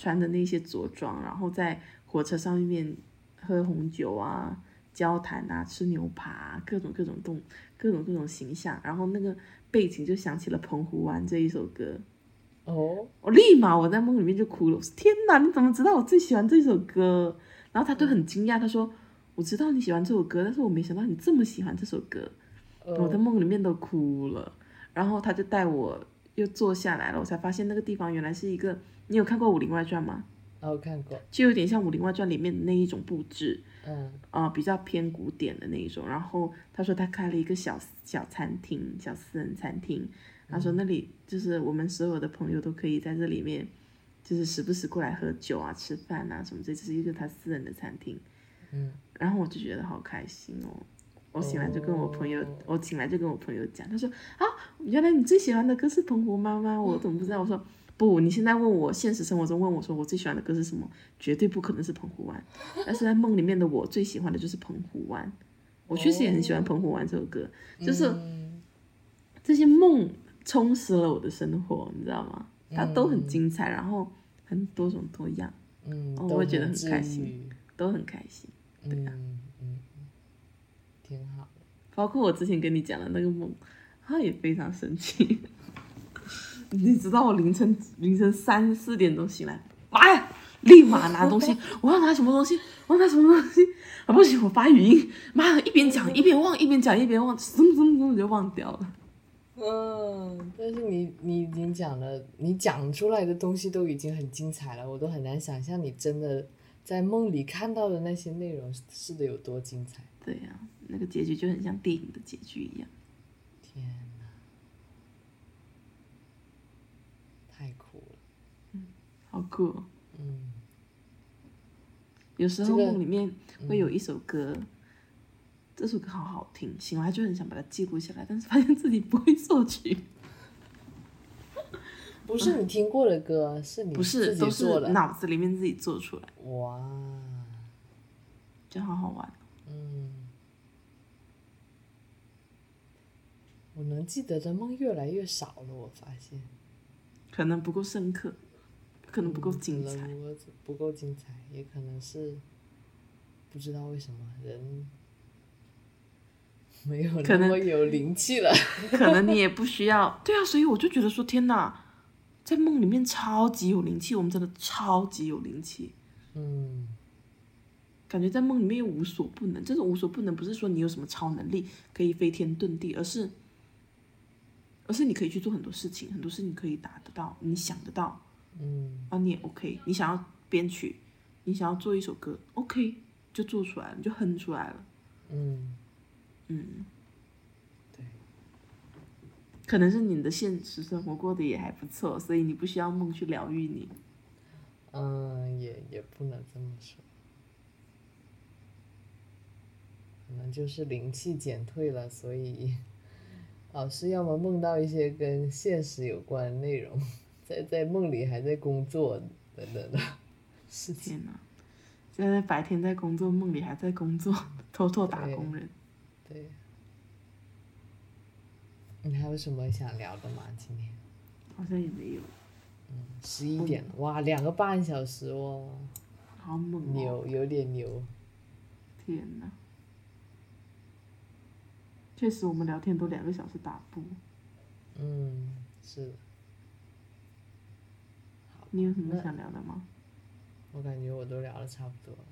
穿的那些着装，然后在火车上面喝红酒啊、交谈啊、吃牛扒、啊，各种各种动、各种各种形象。然后那个背景就想起了《澎湖湾》这一首歌，哦我立马我在梦里面就哭了。我说：“天哪，你怎么知道我最喜欢这首歌？”然后他就很惊讶，他说：“我知道你喜欢这首歌，但是我没想到你这么喜欢这首歌。”我在哦梦里面都哭了，然后他就带我又坐下来了，我才发现那个地方原来是一个，你有看过《武林外传》吗？哦看过，就有点像《武林外传》里面的那一种布置，嗯啊、比较偏古典的那一种。然后他说他开了一个小小餐厅，小私人餐厅。他说那里就是我们所有的朋友都可以在这里面，就是时不时过来喝酒啊、吃饭啊什么，这就是一个他私人的餐厅。嗯然后我就觉得好开心哦。我醒来就跟我朋友，哦我醒来就跟我朋友讲，他说啊，原来你最喜欢的歌是澎湖妈妈，我怎么不知道？我说不，你现在问我现实生活中问我说我最喜欢的歌是什么，绝对不可能是澎湖湾，但是在梦里面的我最喜欢的就是澎湖湾。我确实也很喜欢澎湖湾这首歌，就是嗯这些梦充实了我的生活，你知道吗？它都很精彩，然后很多种多样，嗯，我都会觉得很开心都很开心。嗯嗯嗯，挺好的。包括我之前跟你讲的那个梦，他也非常生气。(laughs) 你知道我凌晨凌晨三四点钟醒来，妈呀，立马拿东西，我要拿什么东西？我要拿什么东西？啊不行，我发语音，妈的，一边讲一边忘，一边讲一边忘，噌噌噌就忘掉了。嗯，但是你你已经讲了，你讲出来的东西都已经很精彩了，我都很难想象你真的在梦里看到的那些内容是的有多精彩。对呀、那个结局就很像电影的结局一样。天呐，太酷了。好酷、哦！嗯，有时候梦里面会有一首歌，这首歌好好听，醒来就很想把它记录下来，但是发现自己不会作曲，(laughs) 不是你听过的歌，是你不是自都是己做的。脑子里面自己做出来，哇，就好好玩。嗯，我能记得的梦越来越少了，我发现。可能不够深刻，可能不够精彩。不够精彩，也可能是不知道为什么人 (laughs) 没有可能那么有灵气了。(laughs) 可能你也不需要。对啊，所以我就觉得说，天哪，在梦里面超级有灵气，我们真的超级有灵气。嗯感觉在梦里面又无所不能。这种无所不能不是说你有什么超能力可以飞天遁地，而是，而是你可以去做很多事情，很多事情可以达得到，你想得到嗯啊，你也 OK。你想要编曲，你想要做一首歌，OK，就做出来了，就哼出来了。嗯，嗯，对，可能是你的现实生活过得也还不错，所以你不需要梦去疗愈你。嗯，也也不能这么说，可能就是灵气减退了，所以老师要么梦到一些跟现实有关的内容，(laughs) 在在梦里还在工作等等的事情。天哪！现在白天在工作，梦里还在工作，偷偷打工人。对，你还有什么想聊的吗？今天好像也没有，嗯十一点了，哇，两个半小时哦，好猛哦！牛，有点牛。天哪！确实，我们聊天都两个小时打不。嗯，是的，你有什么想聊的吗？我感觉我都聊的差不多了，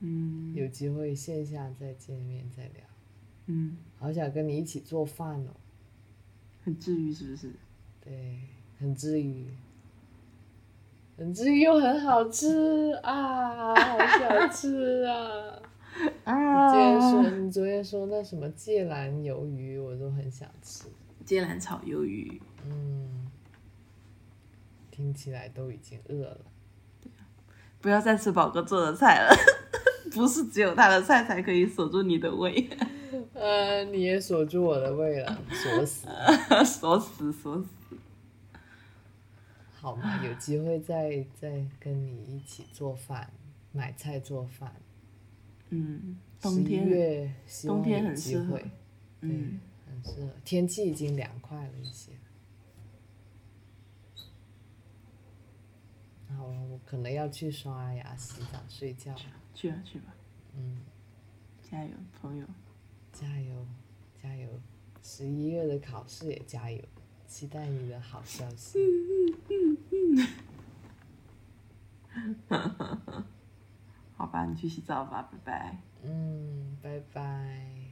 嗯有机会线下再见面再聊。嗯，好想跟你一起做饭哦，很治愈是不是？对，很治愈，很治愈又很好吃啊，好想吃啊！(laughs) 你昨天说你昨天说那什么芥蓝鱿鱼，我都很想吃。芥蓝炒鱿鱼，嗯，听起来都已经饿了。不要再吃宝哥做的菜了，(laughs) 不是只有他的菜才可以锁住你的胃，(laughs) 呃，你也锁住我的胃了，锁死。锁死锁死。好嘛，有机会再再跟你一起做饭，买菜做饭。嗯，十一冬天，月冬天有很适合机会，嗯，很适合。天气已经凉快了一些。好了，我可能要去刷牙、洗澡、睡觉了。去吧去吧，嗯，加油，朋友。加油，加油！十一月的考试也加油，期待你的好消息。(laughs) 好吧，你去洗澡吧，拜拜。嗯，拜拜。